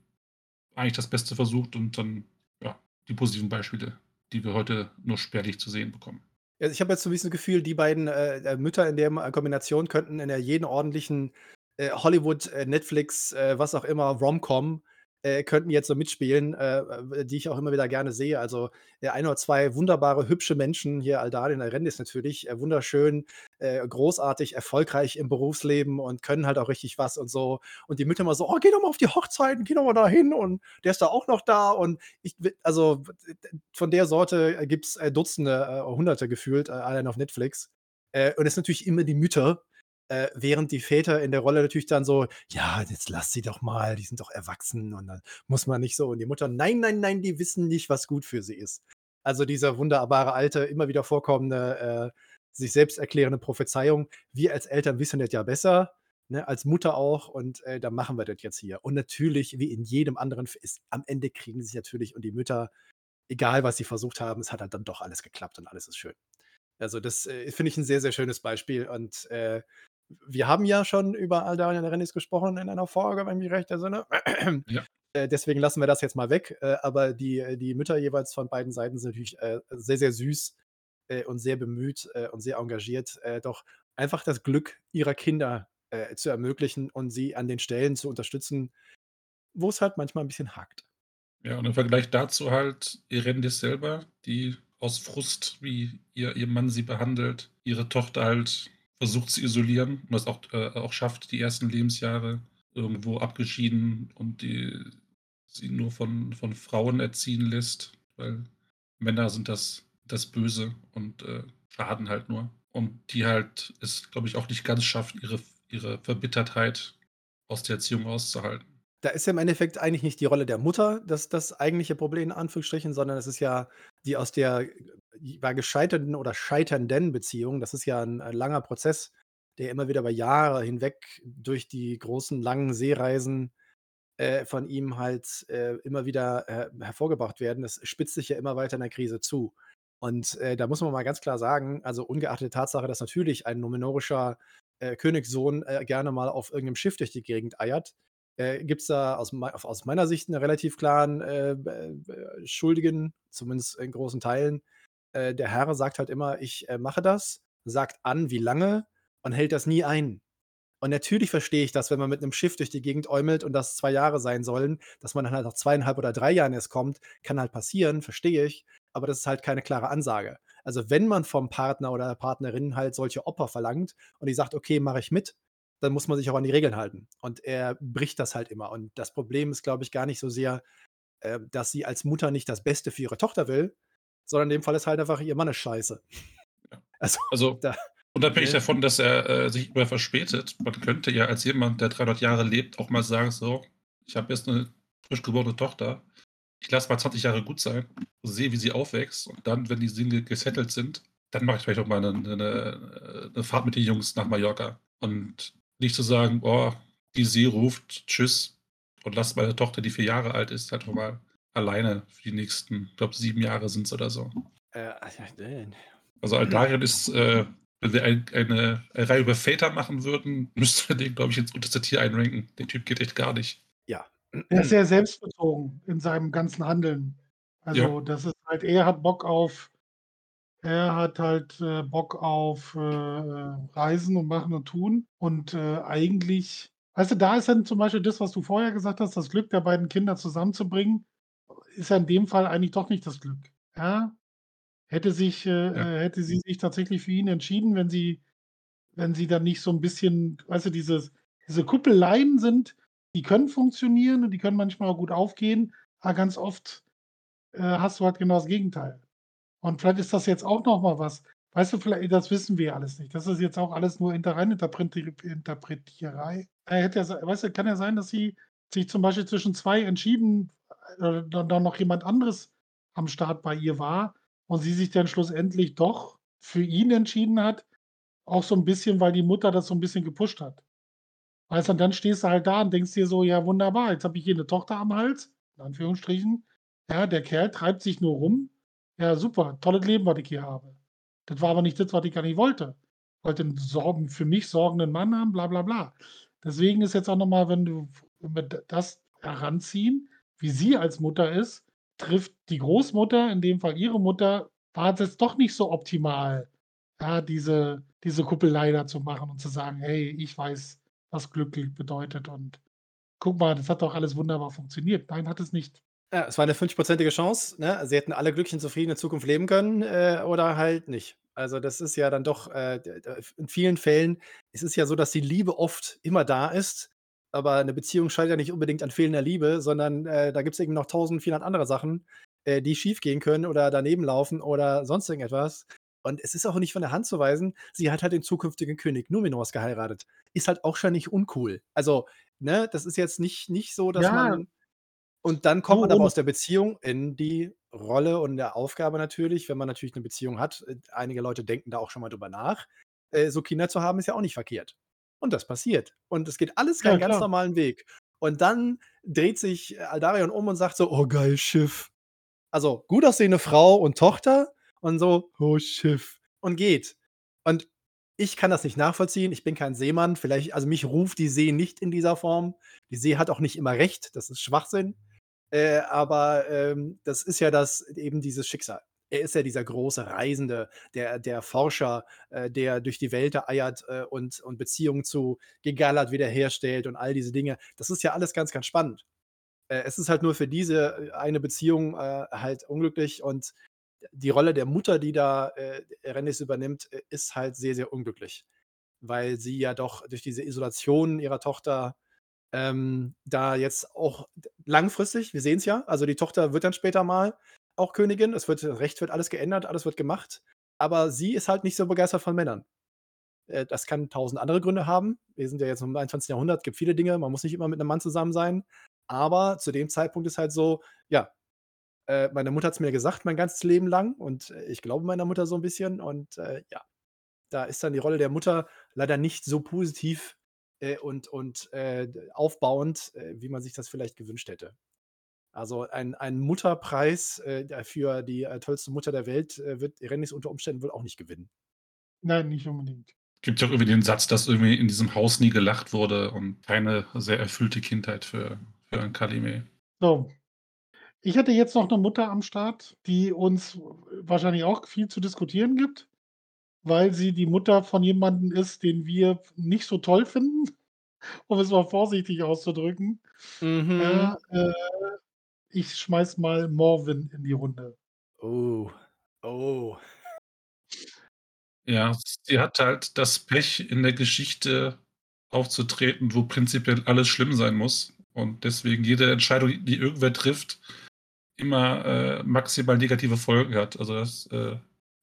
eigentlich das Beste versucht und dann, ja, die positiven Beispiele, die wir heute nur spärlich zu sehen bekommen. Ich habe jetzt so 'n bisschen das Gefühl, die beiden, äh, äh, Mütter in der Kombination könnten in der jeden ordentlichen, äh, Hollywood, Netflix, was auch immer, Rom-Com, äh, könnten jetzt so mitspielen, äh, äh, die ich auch immer wieder gerne sehe. Also, äh, 1 oder 2 wunderbare, hübsche Menschen, hier Aldarion, Erendis natürlich, äh, wunderschön, äh, großartig, erfolgreich im Berufsleben und können halt auch richtig was und so. Und die Mütter immer so: „Oh, geh doch mal auf die Hochzeiten, geh doch mal dahin und der ist da auch noch da.“ Und ich also, von der Sorte, gibt's, äh, Dutzende, Hunderte gefühlt, allein auf Netflix. Und es sind natürlich immer die Mütter, äh, während die Väter in der Rolle natürlich dann so: „Ja, jetzt lass sie doch mal, die sind doch erwachsen und dann muss man nicht so.“ Und die Mutter: „Nein, nein, nein, die wissen nicht, was gut für sie ist.“ Also, dieser wunderbare alte, immer wieder vorkommende, äh, sich selbst erklärende Prophezeiung: „Wir als Eltern wissen das ja besser, ne, als Mutter auch und, äh, dann machen wir das jetzt hier.“ Und natürlich, wie in jedem anderen ist am Ende kriegen sie natürlich und die Mütter, egal was sie versucht haben, es hat halt dann doch alles geklappt und alles ist schön. Also, das, äh, finde ich 'n sehr, sehr schönes Beispiel und, äh, wir haben ja schon über Aldarion und Erendis gesprochen in einer Folge, wenn ich mich recht entsinne. Ja. Äh, deswegen lassen wir das jetzt mal weg, äh, aber die äh, die Mütter jeweils von beiden Seiten sind natürlich, sehr, sehr süß, und sehr bemüht, und sehr engagiert, doch einfach das Glück ihrer Kinder, zu ermöglichen und sie an den Stellen zu unterstützen, wo's halt manchmal 'n bisschen hakt. Ja, und im Vergleich dazu halt Erendis selber, die aus Frust, wie ihr ihr Mann sie behandelt, ihre Tochter halt versucht zu isolieren und das auch äh, auch schafft, die ersten Lebensjahre irgendwo abgeschieden und die sie nur von von Frauen erziehen lässt, weil Männer sind das das Böse und, äh, schaden halt nur. Und die halt es, glaube ich, auch nicht ganz schafft, ihre ihre Verbittertheit aus der Erziehung auszuhalten. Da ist ja im Endeffekt eigentlich nicht die Rolle der Mutter das das eigentliche Problem in Anführungsstrichen, sondern es ist ja die aus der bei gescheiterten oder scheiternden Beziehung. Das ist ja ein 'n langer Prozess, der immer wieder über Jahre hinweg durch die großen, langen Seereisen, äh, von ihm halt, äh, immer wieder, äh, hervorgebracht werden. Das spitzt sich ja immer weiter in der Krise zu. Und, äh, da muss man mal ganz klar sagen, also ungeachtet der Tatsache, dass natürlich ein numenorischer, äh, Königssohn, äh, gerne mal auf irgendeinem Schiff durch die Gegend eiert, äh, gibt es da aus aus meiner Sicht einen relativ klaren, äh, äh, Schuldigen, zumindest in großen Teilen. Äh, der Herr sagt halt immer: „Ich, äh, mache das“, sagt an, wie lange und hält das nie ein. Und natürlich verstehe ich das, wenn man mit einem Schiff durch die Gegend äumelt und das 2 Jahre sein sollen, dass man dann halt nach zweieinhalb oder 3 Jahren erst kommt, kann halt passieren, verstehe ich, aber das ist halt keine klare Ansage. Also, wenn man vom Partner oder der Partnerin halt solche Opfer verlangt und die sagt: „Okay, mache ich mit“, dann muss man sich auch an die Regeln halten. Und er bricht das halt immer. Und das Problem ist, glaube ich, gar nicht so sehr, äh, dass sie als Mutter nicht das Beste für ihre Tochter will, sondern in dem Fall ist halt einfach, ihr Mann ist scheiße. Also, Also, da unabhängig ne? davon, dass er, äh, sich immer verspätet, man könnte ja als jemand, der 300 Jahre lebt, auch mal sagen: „So, ich habe jetzt eine frisch geborene Tochter. Ich lasse mal 20 Jahre gut sein, sehe, wie sie aufwächst und dann, wenn die Dinge gesettelt sind, dann mache ich vielleicht auch mal 'ne 'ne 'ne 'ne Fahrt mit den Jungs nach Mallorca.“ Und nicht zu sagen: „Oh, die See ruft, tschüss und lasse meine Tochter, die 4 Jahre alt ist, halt noch mal alleine für die nächsten, ich glaube 7 Jahre sind's oder so.“ Äh, Also, Aldarion ist, äh wenn wir ein eine eine Reihe über Väter machen würden, müssten wir den, glaube ich, ins unterste Tier einranken. Der Typ geht echt gar nicht. Ja. Er ist sehr selbstbezogen in seinem ganzen Handeln. Also, Ja. das ist halt er hat Bock auf er hat halt, äh, Bock auf, äh, Reisen und Machen und Tun. Und, äh, eigentlich weißt du, da ist dann zum Beispiel das, was du vorher gesagt hast, das Glück der beiden Kinder zusammenzubringen, ist ja in dem Fall eigentlich doch nicht das Glück, ja? Hätte sich, äh, Ja. äh hätte sie sich tatsächlich für ihn entschieden, wenn sie wenn sie dann nicht so 'n bisschen weißt du, dieses diese Kuppeleien sind die können funktionieren und die können manchmal auch gut aufgehen, aber ganz oft, äh, hast du halt genau das Gegenteil. Und vielleicht ist das jetzt auch noch mal was weißt du, viellei das wissen wir alles nicht. Das ist jetzt auch alles nur inter Reininterpreti Interpretierei. Äh, hätte ja weißt du, kann ja sein, dass sie sich zum Beispiel zwischen 2 entschieden äh, da da noch jemand anderes am Start bei ihr war und sie sich dann schlussendlich doch für ihn entschieden hat, auch so 'n bisschen, weil die Mutter das so 'n bisschen gepusht hat. Weißt du, und dann stehst du halt da und denkst dir so: „Ja, wunderbar, jetzt habe ich hier 'ne Tochter am Hals“, in Anführungsstrichen. Ja, der Kerl treibt sich nur rum. Ja, super, tolles Leben, was ich hier habe. Das war aber nicht das, was ich eigentlich wollte. Wollte 'n sorgen für mich sorgenden Mann haben, bla bla bla. Deswegen ist jetzt auch noch mal, wenn du das heranziehen, wie sie als Mutter ist, trifft die Großmutter, in dem Fall ihre Mutter, war es jetzt doch nicht so optimal, ja, diese diese Kuppelei da zu machen und zu sagen: „Hey, ich weiß, was glücklich bedeutet und guck mal, das hat doch alles wunderbar funktioniert.“ Nein, hat es nicht. Ja, es war 'ne fünfzigprozentige Chance, ne? Sie hätten alle glücklich und zufrieden in Zukunft leben können, äh, oder halt nicht. Also, das ist ja dann doch, äh, in vielen Fällen ist es ja so, dass die Liebe oft immer da ist, aber 'ne Beziehung scheitert ja nicht unbedingt an fehlender Liebe, sondern, äh, da gibt's eben noch 1.400 andere Sachen, äh, die schiefgehen können oder daneben laufen oder sonst irgendetwas. Und es ist auch nicht von der Hand zu weisen, sie hat halt den zukünftigen König Numenors geheiratet. Ist halt auch schon nicht uncool. Also, ne, das ist jetzt nicht nicht so, dass Ja. man und dann kommt man aber aus der Beziehung in die Rolle und der Aufgabe natürlich, wenn man natürlich 'ne Beziehung hat einige Leute denken da auch schon mal drüber nach. Äh, so Kinder zu haben, ist ja auch nicht verkehrt. Und das passiert. Und es geht alles Ja, seinen ganz klar. normalen Weg. Und dann dreht sich Aldarion um und sagt so: „Oh geil, Schiff.“ Also, gut aussehende Frau und Tochter und so: „Oh, Schiff“ und geht. Und ich kann das nicht nachvollziehen. Ich bin kein Seemann. Vielleicht also, mich ruft die See nicht in dieser Form. Die See hat auch nicht immer recht, das ist Schwachsinn. Äh, aber, ähm, das ist ja das eben dieses Schicksal. Er ist ja dieser große Reisende, der der Forscher, äh, der durch die Welt eiert, äh, und und Beziehungen zu Giggalad wiederherstellt und all diese Dinge. Das ist ja alles ganz, ganz spannend. Äh, es ist halt nur für diese, äh, eine Beziehung, äh, halt unglücklich und die Rolle der Mutter, die da, äh, Rhaenys übernimmt, äh, ist halt sehr, sehr unglücklich, weil sie ja doch durch diese Isolation ihrer Tochter, ähm, da jetzt auch langfristig wir sehen's ja, also, die Tochter wird dann später mal auch Königin. Es wird Recht wird alles geändert, alles wird gemacht, aber sie ist halt nicht so begeistert von Männern. Äh, das kann tausend andere Gründe haben. Wir sind ja jetzt im 21. Jahrhundert, gibt viele Dinge, man muss nicht immer mit einem Mann zusammen sein. Aber zu dem Zeitpunkt ist halt so, ja, äh, meine Mutter hat es mir gesagt mein ganzes Leben lang und äh, ich glaube meiner Mutter so ein bisschen und, ja, da ist dann die Rolle der Mutter leider nicht so positiv, und und, aufbauend, wie man sich das vielleicht gewünscht hätte. Also, ein ein Mutterpreis, äh, für die, äh, tollste Mutter der Welt, äh, wird Rennis unter Umständen wohl auch nicht gewinnen. Nein, nicht unbedingt. Gibt ja auch irgendwie den Satz, dass irgendwie in diesem Haus nie gelacht wurde und keine sehr erfüllte Kindheit für für ein Kalime. So. Ich hätte jetzt noch eine Mutter am Start, die uns wahrscheinlich auch viel zu diskutieren gibt, weil sie die Mutter von jemandem ist, den wir nicht so toll finden, um es mal vorsichtig auszudrücken. Mhm. Ja, äh, ich schmeiß mal Morwin in die Runde. Oh. Oh. Ja, sie hat halt das Pech, in der Geschichte aufzutreten, wo prinzipiell alles schlimm sein muss und deswegen jede Entscheidung, die irgendwer trifft, immer, äh, maximal negative Folgen hat. Also, das, äh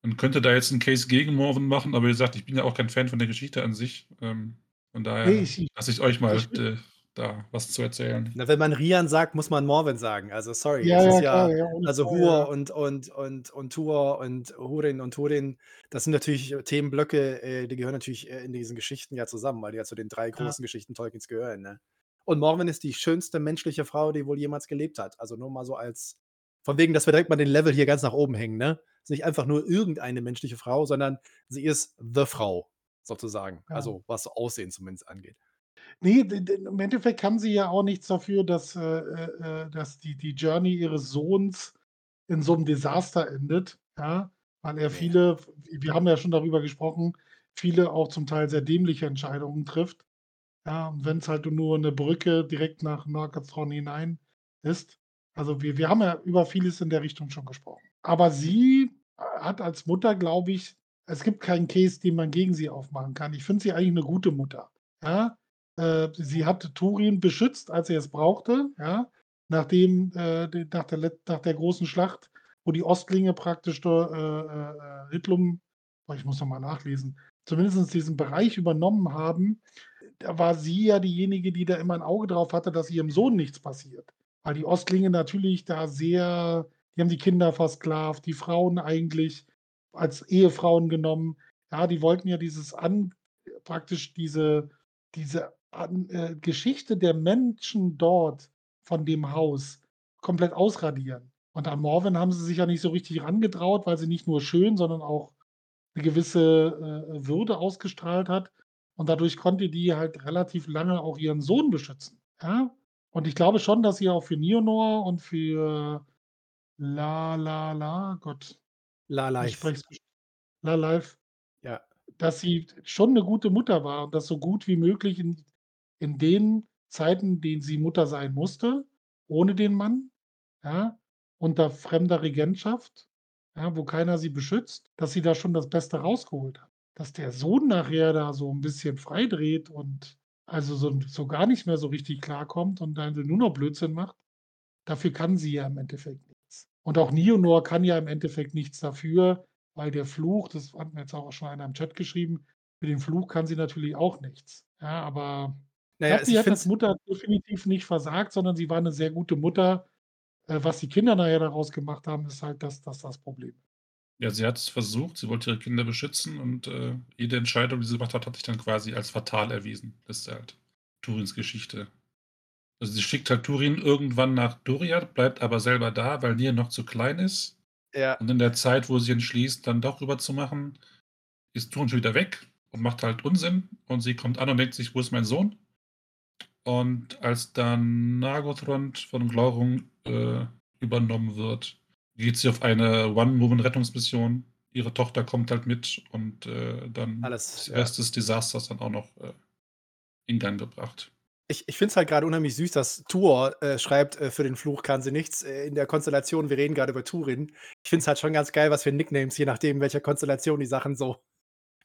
man könnte da jetzt 'n Case gegen Morven machen, aber wie gesagt, ich bin ja auch kein Fan von der Geschichte an sich. Ähm, von daher Ne, ich lasse ich euch mal, ich äh, da was zu erzählen. Na, wenn man Rian sagt, muss man Morwen sagen. Also, sorry, Ja, ja, ist ja klar, ja, also Hur ja. und und und und Tuor und Hurin und Turin, das sind natürlich Themenblöcke, äh, die gehören natürlich, äh, in diesen Geschichten ja zusammen, weil die ja zu den 3 Ja. großen Geschichten Tolkiens gehören, ne? Und Morwen ist die schönste menschliche Frau, die wohl jemals gelebt hat. Also, nur mal so als von wegen, dass wir direkt mal den Level hier ganz nach oben hängen, ne? Ist nicht einfach nur irgendeine menschliche Frau, sondern sie ist the Frau sozusagen. Ja. Also, was Aussehen zumindest angeht. Ne, d d im Endeffekt kann sie ja auch nichts dafür, dass, äh, äh, äh dass die die Journey ihres Sohns in so 'nem Desaster endet, ja, weil er Ne. viele v wir haben ja schon darüber gesprochen, viele auch zum Teil sehr dämliche Entscheidungen trifft. Ja, und wenn's halt nur 'ne Brücke direkt nach Nargothrond hinein ist. Also, wir wir haben ja über vieles in der Richtung schon gesprochen. Aber sie hat als Mutter, glaube ich es gibt keinen Case, den man gegen sie aufmachen kann. Ich finde sie eigentlich 'ne gute Mutter, ja? Äh, sie hat Turin beschützt, als er es brauchte, ja, nachdem, äh, nach der nach der großen Schlacht, wo die Ostlinge praktisch äh, äh, boah, ich muss noch mal nachlesen, zumindest diesen Bereich übernommen haben. Da war sie ja diejenige, die da immer 'n Auge drauf hatte, dass ihrem Sohn nichts passiert. Weil die Ostlinge natürlich da sehr die haben die Kinder versklavt, die Frauen eigentlich als Ehefrauen genommen. Ja, die wollten ja dieses an praktisch diese diese äh, Geschichte der Menschen dort von dem Haus komplett ausradieren. Und an Morwen haben sie sich ja nicht so richtig rangetraut, weil sie nicht nur schön, sondern auch 'ne gewisse, äh, Würde ausgestrahlt hat. Und dadurch konnte die halt relativ lange auch ihren Sohn beschützen, ja? Und ich glaube schon, dass sie auch für Nionor und für La La La Gott, spreche es besch Lalive Ja. dass sie schon 'ne gute Mutter war und das so gut wie möglich in in den Zeiten, denen sie Mutter sein musste, ohne den Mann, ja, unter fremder Regentschaft, ja, wo keiner sie beschützt, dass sie da schon das Beste rausgeholt hat. Dass der Sohn nachher da so 'n bisschen frei dreht und also so so gar nicht mehr so richtig klarkommt und dann nur noch Blödsinn macht, dafür kann sie ja im Endeffekt nichts. Und auch Nionor kann ja im Endeffekt nichts dafür, weil der Fluch, das hat mir jetzt auch schon einer im Chat geschrieben, für den Fluch kann sie natürlich auch nichts. Ja, aber Na ich ja, glaube, also hat als es Mutter definitiv nicht versagt, sondern sie war 'ne sehr gute Mutter. Äh, was die Kinder nachher daraus gemacht haben, ist halt das das das Problem. Ja, sie hat's versucht, sie wollte ihre Kinder beschützen und, äh, jede Entscheidung, die sie gemacht hat, hat sich dann quasi als fatal erwiesen. Das ist halt Turins Geschichte. Also, sie schickt halt Turin irgendwann nach Doriath, bleibt aber selber da, weil Nier noch zu klein ist. Ja. Und in der Zeit, wo sie entschließt, dann doch rüberzumachen, ist Turin schon wieder weg und macht halt Unsinn und sie kommt an und denkt sich: „Wo ist mein Sohn?“ Und als dann Nargothrond von Glaurung, äh, übernommen wird, geht sie auf eine One-Woman-Rettungsmission. Ihre Tochter kommt halt mit und, äh, dann Alles, ist ja. Rest des Desasters dann auch noch, äh, in Gang gebracht. Ich ich finde es halt grade unheimlich süß, dass Tuor, äh, schreibt, äh, für den Fluch kann sie nichts, äh, in der Konstellation wir reden grade über Turin. Ich finde es halt schon ganz geil, was für Nicknames, je nachdem, welcher Konstellation die Sachen so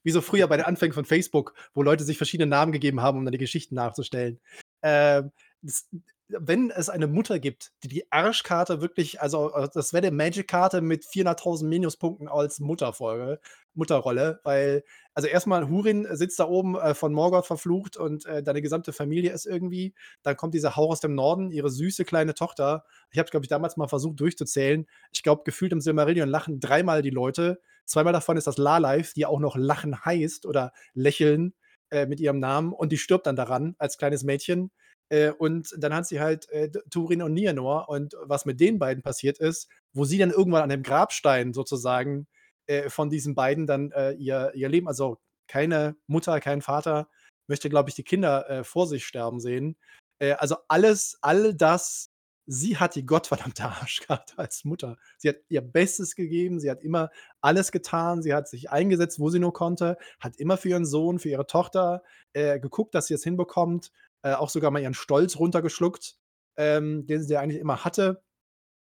wie so früher bei den Anfängen von Facebook, wo Leute sich verschiedene Namen gegeben haben, um dann die Geschichten nachzustellen. Ähm, das wenn es eine Mutter gibt, die die Arschkarte wirklich, also äh, das wäre die Magic-Karte mit 400.000 Minuspunkten als Mutterfolge, Mutterrolle, weil, also erstmal Hurin sitzt da oben äh, von Morgoth verflucht und äh, deine gesamte Familie ist irgendwie. Dann kommt dieser Hauch aus dem Norden, ihre süße kleine Tochter. Ich habe, glaube ich, damals mal versucht durchzuzählen. Ich glaube, gefühlt im Silmarillion lachen dreimal die Leute. Zweimal davon ist das La-Life, die auch noch Lachen heißt oder Lächeln äh, mit ihrem Namen und die stirbt dann daran als kleines Mädchen. Äh, und dann hat sie halt äh, Turin und Nienor. Und was mit den beiden passiert ist, wo sie dann irgendwann an dem Grabstein sozusagen äh, von diesen beiden dann äh, ihr, ihr Leben, also keine Mutter, kein Vater, möchte, glaube ich, die Kinder vor sich sterben sehen. Also alles, all das, sie hat die gottverdammte Arschkarte als Mutter. Sie hat ihr Bestes gegeben, sie hat immer alles getan, sie hat sich eingesetzt, wo sie nur konnte, hat immer für ihren Sohn, für ihre Tochter geguckt, dass sie es hinbekommt äh, auch sogar mal ihren Stolz runtergeschluckt, ähm, den sie eigentlich immer hatte,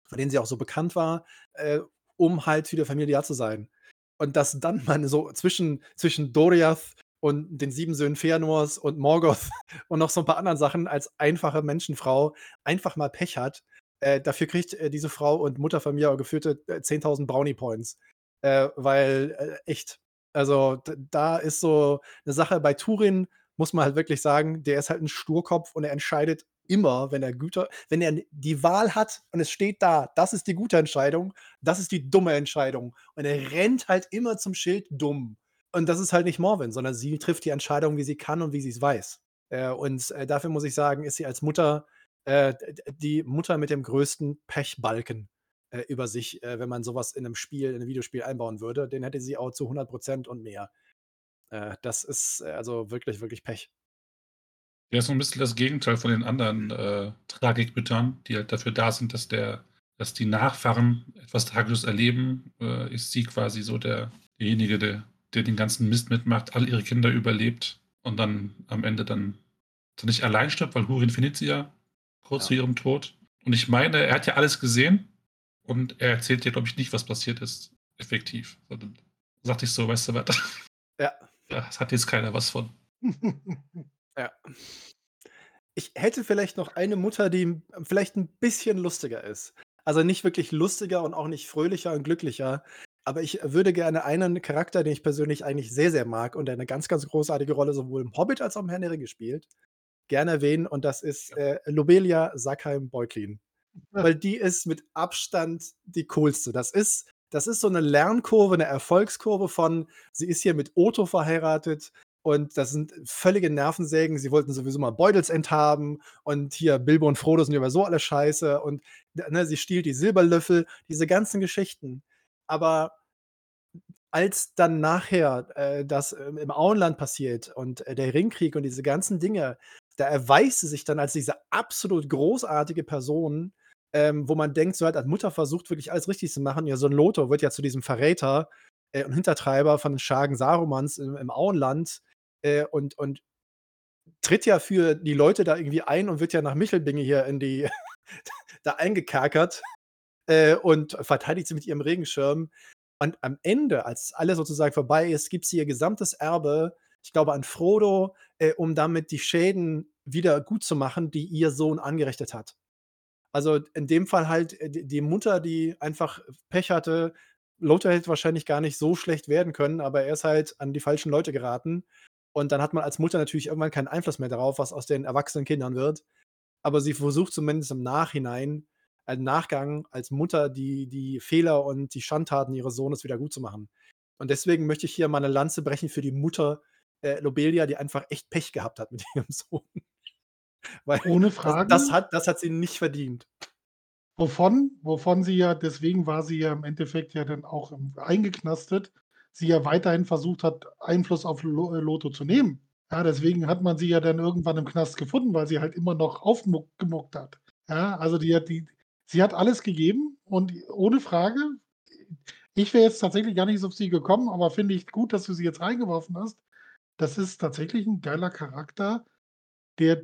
für den sie auch so bekannt war, äh, um halt für die Familie da zu sein. Und dass dann man so zwischen, zwischen Doriath und den sieben Söhnen Feanors und Morgoth und noch so ein paar anderen Sachen als einfache Menschenfrau einfach mal Pech hat. Äh, dafür kriegt äh, diese Frau und Mutterfamilie auch geführte äh, 10.000 Brownie Points. Äh, weil, äh, echt, also da ist so eine Sache bei Turin, muss man halt wirklich sagen, der ist halt ein Sturkopf und er entscheidet immer, wenn er Güter, wenn er die Wahl hat und es steht da, das ist die gute Entscheidung, das ist die dumme Entscheidung. Und er rennt halt immer zum Schild dumm. Und das ist halt nicht Morwen, sondern sie trifft die Entscheidung, wie sie kann und wie sie es weiß. Äh, und äh, dafür muss ich sagen, ist sie als Mutter äh, die Mutter mit dem größten Pechbalken äh, über sich, äh, wenn man sowas in einem Spiel, in einem Videospiel einbauen würde. Den hätte sie auch zu 100 Prozent und mehr. Äh, das ist also wirklich, wirklich Pech. Ja, so ein bisschen das Gegenteil von den anderen äh, Tragikmüttern, die halt dafür da sind, dass der, dass die Nachfahren etwas Tragisches erleben, ist sie quasi so der, derjenige, der, der den ganzen Mist mitmacht, all ihre Kinder überlebt und dann am Ende dann, dann nicht allein stirbt, weil Hurin findet sie ja kurz ja. zu ihrem Tod. Und ich meine, er hat ja alles gesehen und er erzählt ja, glaube ich, nicht, was passiert ist, effektiv. Dann sagte ich so, weißt du was? Ja. Das hat jetzt keiner was von. Ja. Ich hätte vielleicht noch eine Mutter, die vielleicht ein bisschen lustiger ist. Also nicht wirklich lustiger und auch nicht fröhlicher und glücklicher. Aber ich würde gerne einen Charakter, den ich persönlich eigentlich sehr, sehr mag und der eine ganz, ganz großartige Rolle sowohl im Hobbit als auch im Herrn der Ringe spielt, gerne erwähnen. Und das ist äh, Lobelia Sackheim-Beutlin. Weil die ist mit Abstand die coolste. Das ist das ist so eine Lernkurve, eine Erfolgskurve von, sie ist hier mit Otto verheiratet und das sind völlige Nervensägen. Sie wollten sowieso mal Beutelsend haben und hier Bilbo und Frodo sind über so alle Scheiße und ne, sie stiehlt die Silberlöffel, diese ganzen Geschichten. Aber als dann nachher äh, das äh, im Auenland passiert und äh, der Ringkrieg und diese ganzen Dinge, da erweist sie sich dann als diese absolut großartige Person, ähm, wo man denkt, so halt als Mutter versucht wirklich alles richtig zu machen. Ja, so ein Lothar wird ja zu diesem Verräter äh, und Hintertreiber von den Schagen Sarumans im, im Auenland äh, und, und tritt ja für die Leute da irgendwie ein und wird ja nach Michelbinge hier in die da eingekerkert äh, und verteidigt sie mit ihrem Regenschirm. Und am Ende, als alles sozusagen vorbei ist, gibt sie ihr gesamtes Erbe, ich glaube, an Frodo, äh, um damit die Schäden wieder gut zu machen, die ihr Sohn angerichtet hat. Also in dem Fall halt äh, die Mutter, die einfach Pech hatte. Lothar hätte wahrscheinlich gar nicht so schlecht werden können, aber er ist halt an die falschen Leute geraten. Und dann hat man als Mutter natürlich irgendwann keinen Einfluss mehr darauf, was aus den erwachsenen Kindern wird. Aber sie versucht zumindest im Nachhinein, im Nachgang als Mutter die, die Fehler und die Schandtaten ihres Sohnes wieder gut zu machen. Und deswegen möchte ich hier mal eine Lanze brechen für die Mutter äh, Lobelia, die einfach echt Pech gehabt hat mit ihrem Sohn. Weil Ohne Frage. Das, das, hat, das hat sie nicht verdient. Wovon? Wovon sie ja, deswegen war sie ja im Endeffekt ja dann auch eingeknastet, sie ja weiterhin versucht hat, Einfluss auf äh, Lotto zu nehmen. Ja, deswegen hat man sie ja dann irgendwann im Knast gefunden, weil sie halt immer noch aufgemuckt hat. Ja, also die hat die, sie hat alles gegeben und ohne Frage, ich wäre jetzt tatsächlich gar nicht auf sie gekommen, aber finde ich gut, dass du sie jetzt reingeworfen hast. Das ist tatsächlich ein geiler Charakter, der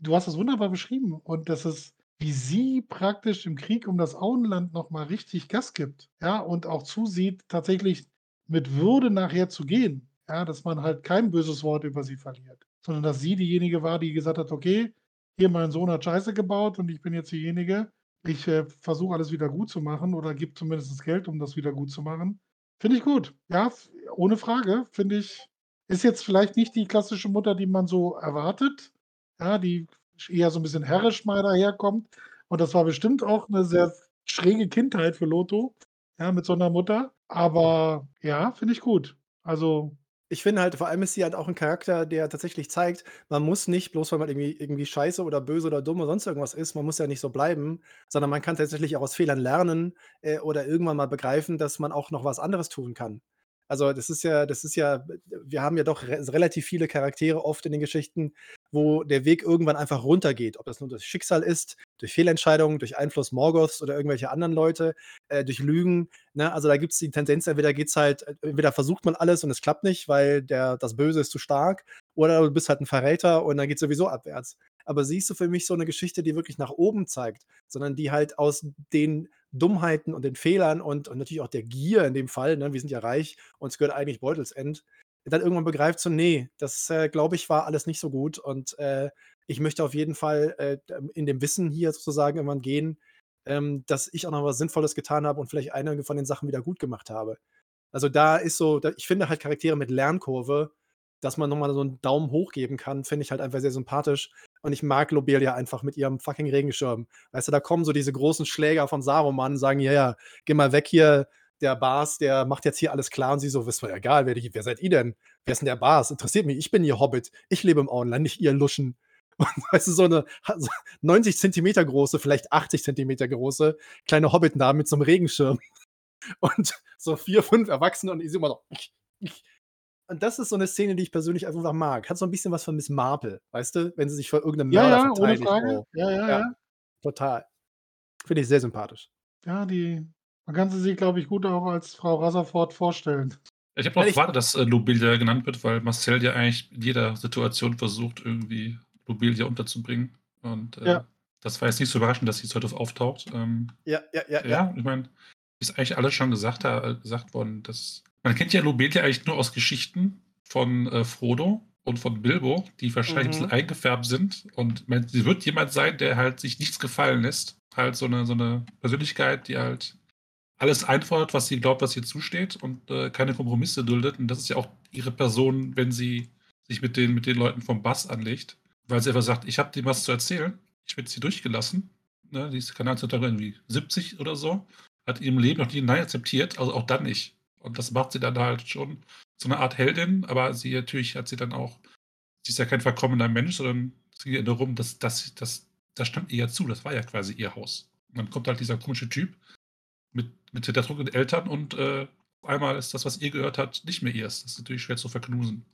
du hast das wunderbar beschrieben und das ist, wie sie praktisch im Krieg um das Auenland nochmal richtig Gas gibt, ja, und auch zusieht, tatsächlich mit Würde nachher zu gehen, ja, dass man halt kein böses Wort über sie verliert, sondern dass sie diejenige war, die gesagt hat, okay, hier mein Sohn hat Scheiße gebaut und ich bin jetzt diejenige. Ich äh, versuche alles wieder gut zu machen oder gebe zumindest Geld, um das wieder gut zu machen. Finde ich gut. Ja, ohne Frage. Finde ich, ist jetzt vielleicht nicht die klassische Mutter, die man so erwartet. Ja, die eher so ein bisschen herrisch mal daherkommt. Und das war bestimmt auch eine sehr schräge Kindheit für Lotto, ja, mit so einer Mutter. Aber ja, finde ich gut. Also ich finde halt, vor allem ist sie halt auch ein Charakter, der tatsächlich zeigt, man muss nicht, bloß weil man irgendwie, irgendwie scheiße oder böse oder dumm oder sonst irgendwas ist, man muss ja nicht so bleiben, sondern man kann tatsächlich auch aus Fehlern lernen äh, oder irgendwann mal begreifen, dass man auch noch was anderes tun kann. Also das ist ja, das ist ja, wir haben ja doch re relativ viele Charaktere oft in den Geschichten, wo der Weg irgendwann einfach runtergeht. Ob das nur durch Schicksal ist, durch Fehlentscheidungen, durch Einfluss Morgoths oder irgendwelche anderen Leute, äh, durch Lügen. Ne? Also da gibt es die Tendenz, entweder geht's halt, äh, entweder versucht man alles und es klappt nicht, weil der, das Böse ist zu stark, oder du bist halt ein Verräter und dann geht sowieso abwärts. Aber siehst du für mich so eine Geschichte, die wirklich nach oben zeigt, sondern die halt aus den Dummheiten und den Fehlern und, und natürlich auch der Gier in dem Fall, ne, wir sind ja reich, uns gehört eigentlich Beutelsend, dann irgendwann begreift so, nee, das äh, glaube ich war alles nicht so gut und äh, ich möchte auf jeden Fall äh, in dem Wissen hier sozusagen irgendwann gehen, ähm, dass ich auch noch was Sinnvolles getan habe und vielleicht einige von den Sachen wieder gut gemacht habe. Also da ist so, da, ich finde halt Charaktere mit Lernkurve, dass man nochmal so einen Daumen hoch geben kann, finde ich halt einfach sehr sympathisch. Und ich mag Lobelia einfach mit ihrem fucking Regenschirm. Weißt du, da kommen so diese großen Schläger von Saruman und sagen, ja, ja, geh mal weg hier, der Bars, der macht jetzt hier alles klar. Und sie so, ist mir egal, wer, wer seid ihr denn? Wer ist denn der Bars? Interessiert mich, ich bin ihr Hobbit. Ich lebe im Auenland, nicht ihr Luschen. Und weißt du, so eine 90 Zentimeter große, vielleicht 80 Zentimeter große kleine Hobbit-Dame mit so einem Regenschirm. Und so vier, fünf Erwachsene und ich sehe immer so, ich, ich, und das ist so eine Szene, die ich persönlich einfach mag. Hat so ein bisschen was von Miss Marple, weißt du? Wenn sie sich vor irgendeinem Ja, Mörder ja, ohne verteidigt. Frage. Oh. Ja, ja, Ja. ja. Total. Finde ich sehr sympathisch. Ja, die man kann sie sich, glaube ich, gut auch als Frau Rutherford vorstellen. Ich habe noch gewartet, dass äh, Lobelia genannt wird, weil Marcel ja eigentlich in jeder Situation versucht, irgendwie Lobelia unterzubringen. Und äh, Ja. das war jetzt nicht so überraschend, dass sie jetzt heute auftaucht. Ähm, Ja, ja, ja, ja, ja. ich meine, ist eigentlich alles schon gesagt, äh, gesagt worden. Dass, man kennt ja Lobelia eigentlich nur aus Geschichten von äh, Frodo und von Bilbo, die wahrscheinlich ein Mhm. bisschen eingefärbt sind. Und man, sie wird jemand sein, der halt sich nichts gefallen lässt. Halt so eine, so eine Persönlichkeit, die halt alles einfordert, was sie glaubt, was ihr zusteht und äh, keine Kompromisse duldet. Und das ist ja auch ihre Person, wenn sie sich mit den, mit den Leuten vom Bass anlegt. Weil sie einfach sagt, ich habe dem was zu erzählen. Ich bin sie durchgelassen. Ne, die ist Kanal irgendwie 70 oder so. Hat in ihrem Leben noch nie ein Nein akzeptiert, also auch dann nicht. Und das macht sie dann halt schon so eine Art Heldin, aber sie natürlich hat sie dann auch, sie ist ja kein verkommener Mensch, sondern es geht ja darum, dass das, das, das stand ihr ja zu, das war ja quasi ihr Haus. Und dann kommt halt dieser komische Typ mit, mit hintertrunkenen Eltern und äh, einmal ist das, was ihr gehört hat, nicht mehr ihrs. Das ist natürlich schwer zu verknusen.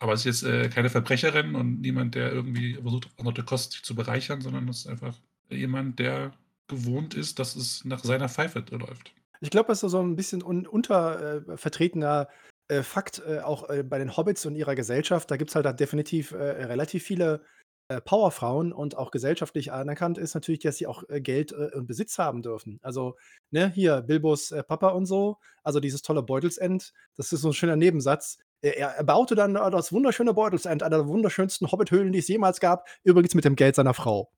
Aber sie ist jetzt äh, keine Verbrecherin und niemand, der irgendwie versucht, auf andere Kosten sich zu bereichern, sondern es ist einfach jemand, der gewohnt ist, dass es nach seiner Pfeife läuft. Ich glaube, das ist so ein bisschen un untervertretener äh, Fakt äh, auch äh, bei den Hobbits und ihrer Gesellschaft. Da gibt es halt da definitiv äh, relativ viele äh, Powerfrauen und auch gesellschaftlich anerkannt ist natürlich, dass sie auch äh, Geld äh, und Besitz haben dürfen. Also, ne, hier Bilbos äh, Papa und so, also dieses tolle Beutelsend, das ist so ein schöner Nebensatz. Er, er baute dann äh, das wunderschöne Beutelsend, einer der wunderschönsten Hobbithöhlen, die es jemals gab, übrigens mit dem Geld seiner Frau.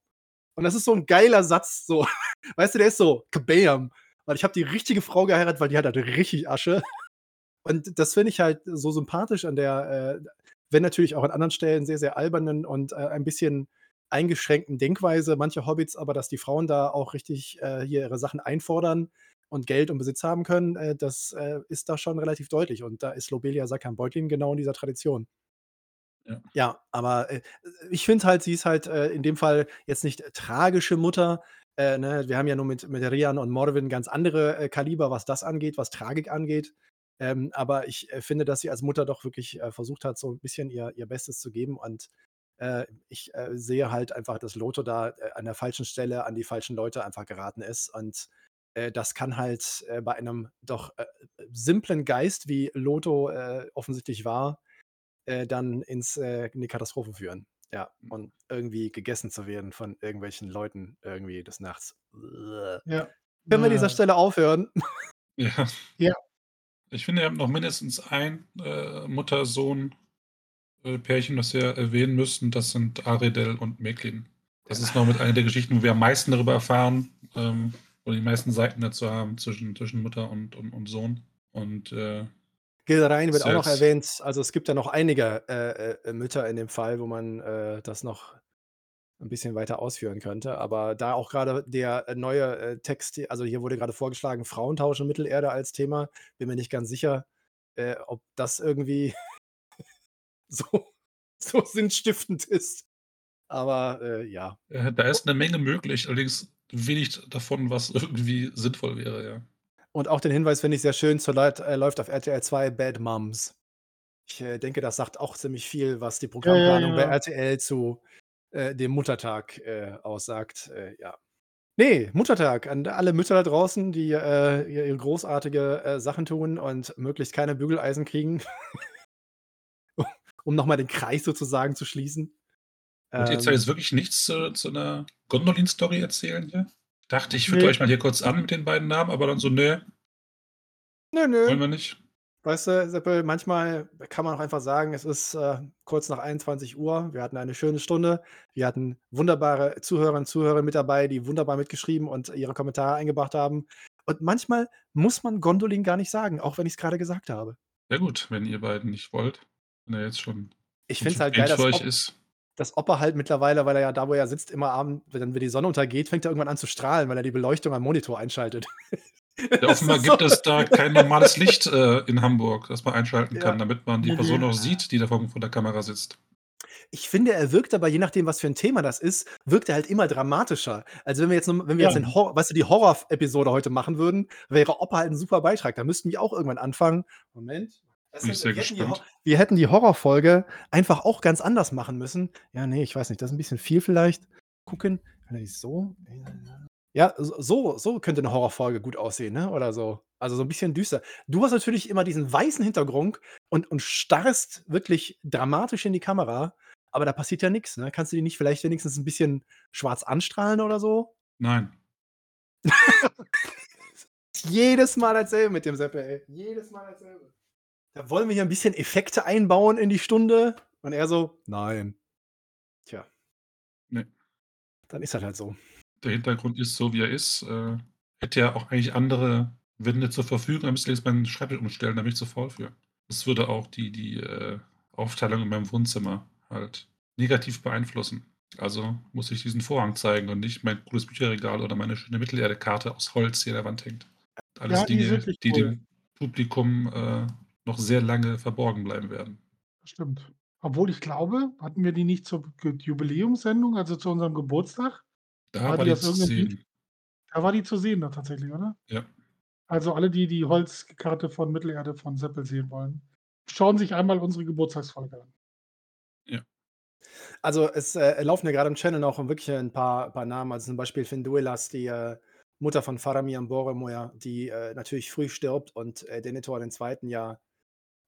Und das ist so ein geiler Satz, so. Weißt du, der ist so, kabam. Weil ich habe die richtige Frau geheiratet, weil die hat halt richtig Asche. Und das finde ich halt so sympathisch an der, äh, wenn natürlich auch an anderen Stellen sehr, sehr albernen und äh, ein bisschen eingeschränkten Denkweise mancher Hobbits, aber dass die Frauen da auch richtig äh, hier ihre Sachen einfordern und Geld und Besitz haben können, äh, das äh, ist da schon relativ deutlich. Und da ist Lobelia Sakan Beutlin genau in dieser Tradition. Ja. Ja, aber äh, ich finde halt, sie ist halt in dem Fall jetzt nicht tragische Mutter. Äh, ne? Wir haben ja nur mit, mit Rian und Morwin ganz andere äh, Kaliber, was das angeht, was Tragik angeht. Ähm, aber ich äh, finde, dass sie als Mutter doch wirklich äh, versucht hat, so ein bisschen ihr, ihr Bestes zu geben. Und äh, ich äh, sehe halt einfach, dass Loto da an der falschen Stelle an die falschen Leute einfach geraten ist. Und das kann halt bei einem doch simplen Geist, wie Loto offensichtlich war, dann ins in die Katastrophe führen. Ja, und irgendwie gegessen zu werden von irgendwelchen Leuten irgendwie des Nachts. Ja. Können wir an dieser Äh, Stelle aufhören? Ja. Ja. Ich finde, wir haben noch mindestens ein äh, Mutter-Sohn-Pärchen, das wir erwähnen müssen. Das sind Aredel und Meklin. Das ist noch mit einer der Geschichten, wo wir am meisten darüber erfahren, ähm, oder die meisten Seiten dazu haben zwischen, zwischen Mutter und, und, und Sohn. Und äh, Gilrain wird auch noch Selbst. erwähnt. Also es gibt ja noch einige äh, äh, Mütter in dem Fall, wo man äh, das noch ein bisschen weiter ausführen könnte. Aber da auch gerade der äh, neue äh, Text, also hier wurde gerade vorgeschlagen, Frauentausch in Mittelerde als Thema. Bin mir nicht ganz sicher, äh, ob das irgendwie so, so sinnstiftend ist. Aber äh, ja. äh, da ist eine Menge möglich, allerdings wenig davon, was irgendwie sinnvoll wäre, ja. Und auch den Hinweis finde ich sehr schön, zurzeit äh, läuft auf RTL 2 Bad Moms. Ich äh, denke, das sagt auch ziemlich viel, was die Programmplanung bei ja. RTL zu äh, dem Muttertag äh, aussagt. Äh, ja. Nee, Muttertag an alle Mütter da draußen, die äh, ihre großartige äh, Sachen tun und möglichst keine Bügeleisen kriegen. um nochmal den Kreis sozusagen zu schließen. Ihr jetzt Ähm, jetzt wirklich nichts zu, zu einer Gondolin-Story erzählen hier? Ich dachte, ich füge Nee. euch mal hier kurz an mit den beiden Namen, aber dann so, nö, nö, nö. wollen wir nicht. Weißt du, Seppel, manchmal kann man auch einfach sagen, es ist äh, kurz nach 21 Uhr. Wir hatten eine schöne Stunde. Wir hatten wunderbare Zuhörerinnen und Zuhörer mit dabei, die wunderbar mitgeschrieben und ihre Kommentare eingebracht haben. Und manchmal muss man Gondolin gar nicht sagen, auch wenn ich es gerade gesagt habe. Ja gut, wenn ihr beiden nicht wollt, wenn er jetzt schon Ich finde es halt geil, dass, Op ist. Dass Opa halt mittlerweile, weil er ja da, wo er sitzt, immer abend, wenn dann die Sonne untergeht, fängt er irgendwann an zu strahlen, weil er die Beleuchtung am Monitor einschaltet. Ja, offenbar gibt so- es da kein normales Licht äh, in Hamburg, das man einschalten kann, Ja. damit man die Person auch sieht, die da vor, vor der Kamera sitzt. Ich finde, er wirkt aber, je nachdem, was für ein Thema das ist, wirkt er halt immer dramatischer. Also wenn wir jetzt, noch- wenn wir Ja. jetzt den Hor weißt du, die Horror-Episode heute machen würden, wäre Opa halt ein super Beitrag. Da müssten wir auch irgendwann anfangen. Moment. Das Bin ich sehr wir, hätten die, gespannt. Wir hätten die Horrorfolge einfach auch ganz anders machen müssen. Ja, nee, ich weiß nicht, das ist ein bisschen viel vielleicht. Gucken. Kann er die so? Ja, so, so könnte eine Horrorfolge gut aussehen, ne? Oder so. Also so ein bisschen düster. Du hast natürlich immer diesen weißen Hintergrund und, und starrst wirklich dramatisch in die Kamera, aber da passiert ja nichts, ne? Kannst du die nicht vielleicht wenigstens ein bisschen schwarz anstrahlen oder so? Nein. Jedes Mal dasselbe mit dem Seppe, ey. Jedes Mal dasselbe. Da wollen wir hier ein bisschen Effekte einbauen in die Stunde. Und er so, nein. Tja. Nee. Dann ist das halt so. Der Hintergrund ist so, wie er ist. Äh, hätte ja auch eigentlich andere Wände zur Verfügung, dann müsste ich jetzt meinen Schreibtisch umstellen, da bin ich zu faul für. Das würde auch die, die äh, Aufteilung in meinem Wohnzimmer halt negativ beeinflussen. Also muss ich diesen Vorhang zeigen und nicht mein cooles Bücherregal oder meine schöne Mittelerde-Karte aus Holz hier an der Wand hängt. Alles Ja, die Dinge, die cool. dem Publikum äh, noch sehr lange verborgen bleiben werden. Das stimmt. Obwohl ich glaube, hatten wir die nicht zur Jubiläumssendung, also zu unserem Geburtstag? Da War war die die zu sehen. Da war die zu sehen da tatsächlich, oder? Ja. Also alle, die die Holzkarte von Mittelerde von Seppel sehen wollen, schauen sich einmal unsere Geburtstagsfolge an. Also es äh, laufen ja gerade im Channel noch wirklich ein paar, paar Namen, also zum Beispiel Finduelas, die äh, Mutter von Faramir Boromir, die äh, natürlich früh stirbt und äh, Denethor den zweiten Jahr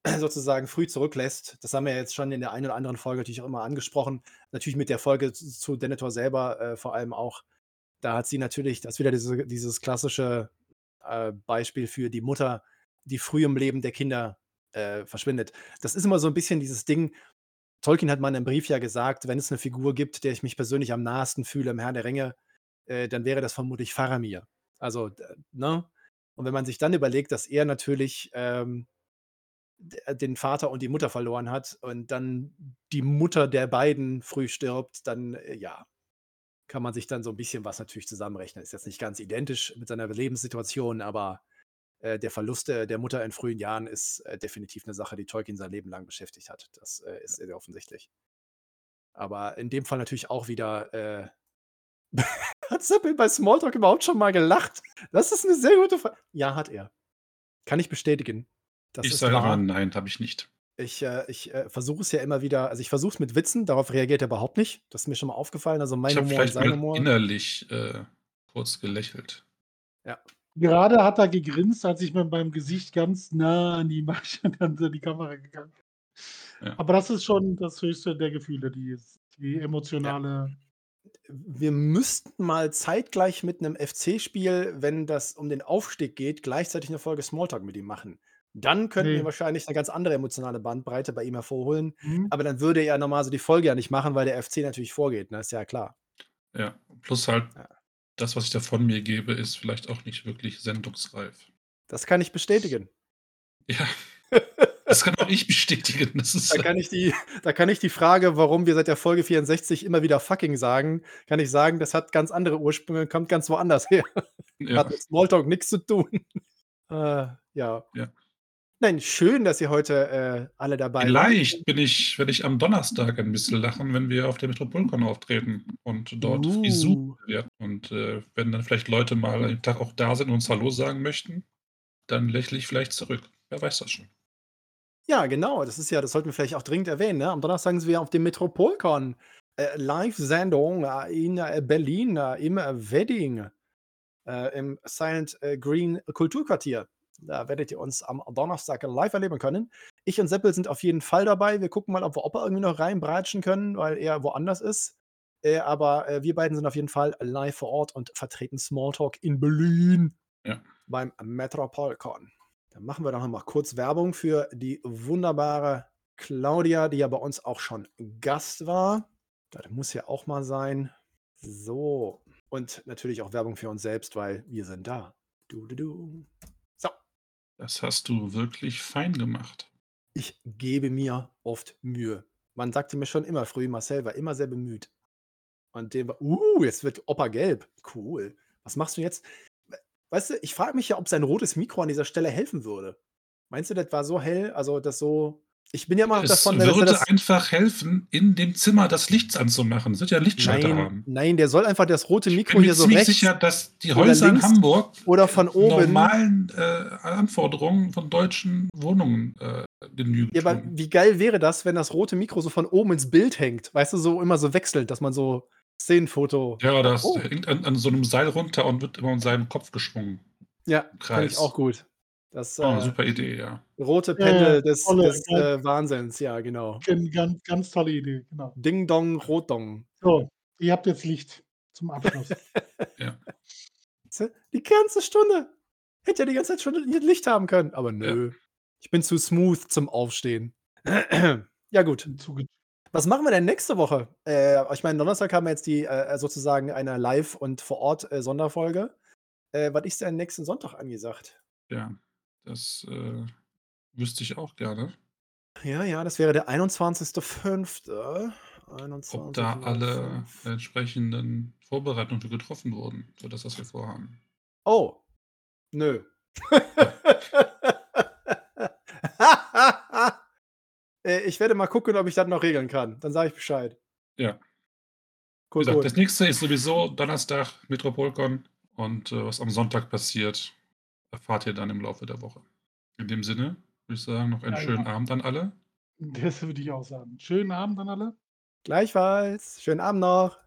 sozusagen früh zurücklässt. Das haben wir jetzt schon in der einen oder anderen Folge natürlich auch immer angesprochen. Natürlich mit der Folge zu, Denethor selber äh, vor allem auch. Da hat sie natürlich, das wieder diese, dieses klassische äh, Beispiel für die Mutter, die früh im Leben der Kinder äh, verschwindet. Das ist immer so ein bisschen dieses Ding, Tolkien hat mal in einem Brief ja gesagt, wenn es eine Figur gibt, der ich mich persönlich am nahesten fühle im Herrn der Ringe, äh, dann wäre das vermutlich Faramir. Also, ne? Und wenn man sich dann überlegt, dass er natürlich ähm, den Vater und die Mutter verloren hat und dann die Mutter der beiden früh stirbt, dann äh, ja, kann man sich dann so ein bisschen was natürlich zusammenrechnen. Ist jetzt nicht ganz identisch mit seiner Lebenssituation, aber äh, der Verlust der, der Mutter in frühen Jahren ist äh, definitiv eine Sache, die Tolkien sein Leben lang beschäftigt hat. Das äh, ist sehr offensichtlich. Aber in dem Fall natürlich auch wieder. Äh, hat Seppel bei Smalltalk überhaupt schon mal gelacht? Das ist eine sehr gute Frage. Ja, hat er. Kann ich bestätigen. Das ich sage aber nein, habe ich nicht. Ich, äh, ich äh, versuche es ja immer wieder, also ich versuche es mit Witzen, darauf reagiert er überhaupt nicht. Das ist mir schon mal aufgefallen. Also mein Ich Humor und sein mal Humor. innerlich äh, kurz gelächelt. Gerade hat er gegrinst, als ich mit meinem Gesicht ganz nah an die Masche an die Kamera gegangen bin. Ja. Aber das ist schon das höchste der Gefühle, die, die emotionale. wir müssten mal zeitgleich mit einem FC-Spiel, wenn das um den Aufstieg geht, gleichzeitig eine Folge Smalltalk mit ihm machen. Dann könnten Nee. wir wahrscheinlich eine ganz andere emotionale Bandbreite bei ihm hervorholen. Hm? Aber dann würde er normal so die Folge ja nicht machen, weil der FC natürlich vorgeht. Das ist ja klar. Ja, plus halt, Ja. das, was ich da von mir gebe, ist vielleicht auch nicht wirklich sendungsreif. Das kann ich bestätigen. Ja, das kann auch ich bestätigen. Ist, Da kann ich die da kann ich die Frage, warum wir seit der Folge 64 immer wieder fucking sagen, kann ich sagen, das hat ganz andere Ursprünge, kommt ganz woanders her. ja, Hat mit Smalltalk nichts zu tun. Äh, ja. Ja. Nein, schön, dass ihr heute äh, alle dabei seid. vielleicht bin ich, werde ich am Donnerstag ein bisschen lachen, wenn wir auf der Metropolcon auftreten und dort Uh. Frisur werden. Und äh, wenn dann vielleicht Leute mal einen Tag auch da sind und uns Hallo sagen möchten, dann lächle ich vielleicht zurück. Wer weiß das schon. Ja, genau. Das ist ja, das sollten wir vielleicht auch dringend erwähnen. Ne? Am Donnerstag sind wir auf dem Metropolcon äh, Live-Sendung äh, in äh, Berlin äh, im Wedding im Silent Green Kulturquartier. Da werdet ihr uns am Donnerstag live erleben können. Ich und Seppel sind auf jeden Fall dabei. Wir gucken mal, ob wir Opa irgendwie noch reinbratschen können, weil er woanders ist. Äh, aber äh, wir beiden sind auf jeden Fall live vor Ort und vertreten Smalltalk in Berlin Ja. beim Metropolcon. Dann machen wir doch noch mal kurz Werbung für die wunderbare Claudia, die ja bei uns auch schon Gast war. Das muss ja auch mal sein. So. Und natürlich auch Werbung für uns selbst, weil wir sind da. Du, du, du. Das hast du wirklich fein gemacht. Ich gebe mir oft Mühe. Man sagte mir schon immer früh, Marcel war immer sehr bemüht. Und dem war, uh, jetzt wird Opa gelb. Cool. Was machst du jetzt? Weißt du, ich frage mich ja, ob sein rotes Mikro an dieser Stelle helfen würde. Meinst du, das war so hell? Also, das so. Ich bin ja mal Es davon, dass würde das. einfach helfen, in dem Zimmer das Licht anzumachen. Es wird ja Lichtschalter Nein, haben. nein, der soll einfach das rote Ich Mikro bin mir hier so ziemlich rechts sicher, dass die Häuser in Hamburg oder von oben. normalen äh, Anforderungen von deutschen Wohnungen äh, Genüge Ja, aber wie geil wäre das, wenn das rote Mikro so von oben ins Bild hängt? Weißt du, so immer so wechselt, dass man so Szenenfoto. Ja, das Oh. hängt an, an so einem Seil runter und wird immer um seinen Kopf geschwungen. Ja, finde ich auch gut. Das Oh, äh, super Idee, ja. rote Ja, Pendel ja, des, tolle, des äh, Wahnsinns, ja, genau. Ganz, ganz, tolle Idee, genau. Ding Dong, Rotdong. So, ihr habt jetzt Licht zum Abschluss. Die ganze Stunde. Hätte ja die ganze Zeit schon Licht haben können, aber nö. Ich bin zu smooth zum Aufstehen. ja, gut. Was machen wir denn nächste Woche? Äh, ich meine, Donnerstag haben wir jetzt die äh, sozusagen eine Live- und vor Ort äh, Sonderfolge. Äh, was ist denn nächsten Sonntag angesagt? Ja, das äh, wüsste ich auch gerne. Ja, ja, das wäre der 21.05. Ob da alle 21.05.. entsprechenden Vorbereitungen getroffen wurden für das, was wir vorhaben. Oh, nö. Äh, ich werde mal gucken, ob ich das noch regeln kann. Dann sage ich Bescheid. Ja. Wie Cool, gesagt, cool. das nächste ist sowieso Donnerstag Metropolcon und äh, was am Sonntag passiert, erfahrt ihr dann im Laufe der Woche. In dem Sinne würde ich sagen, noch einen Ja, schönen ja. Abend an alle. Das würde ich auch sagen. Schönen Abend an alle. Gleichfalls. Schönen Abend noch.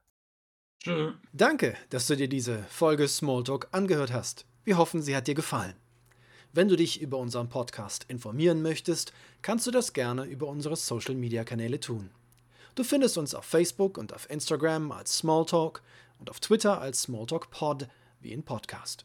Tschö. Danke, dass du dir diese Folge Smalltalk angehört hast. Wir hoffen, sie hat dir gefallen. Wenn du dich über unseren Podcast informieren möchtest, kannst du das gerne über unsere Social Media Kanäle tun. Du findest uns auf Facebook und auf Instagram als Smalltalk und auf Twitter als Smalltalk Pod wie in Podcast.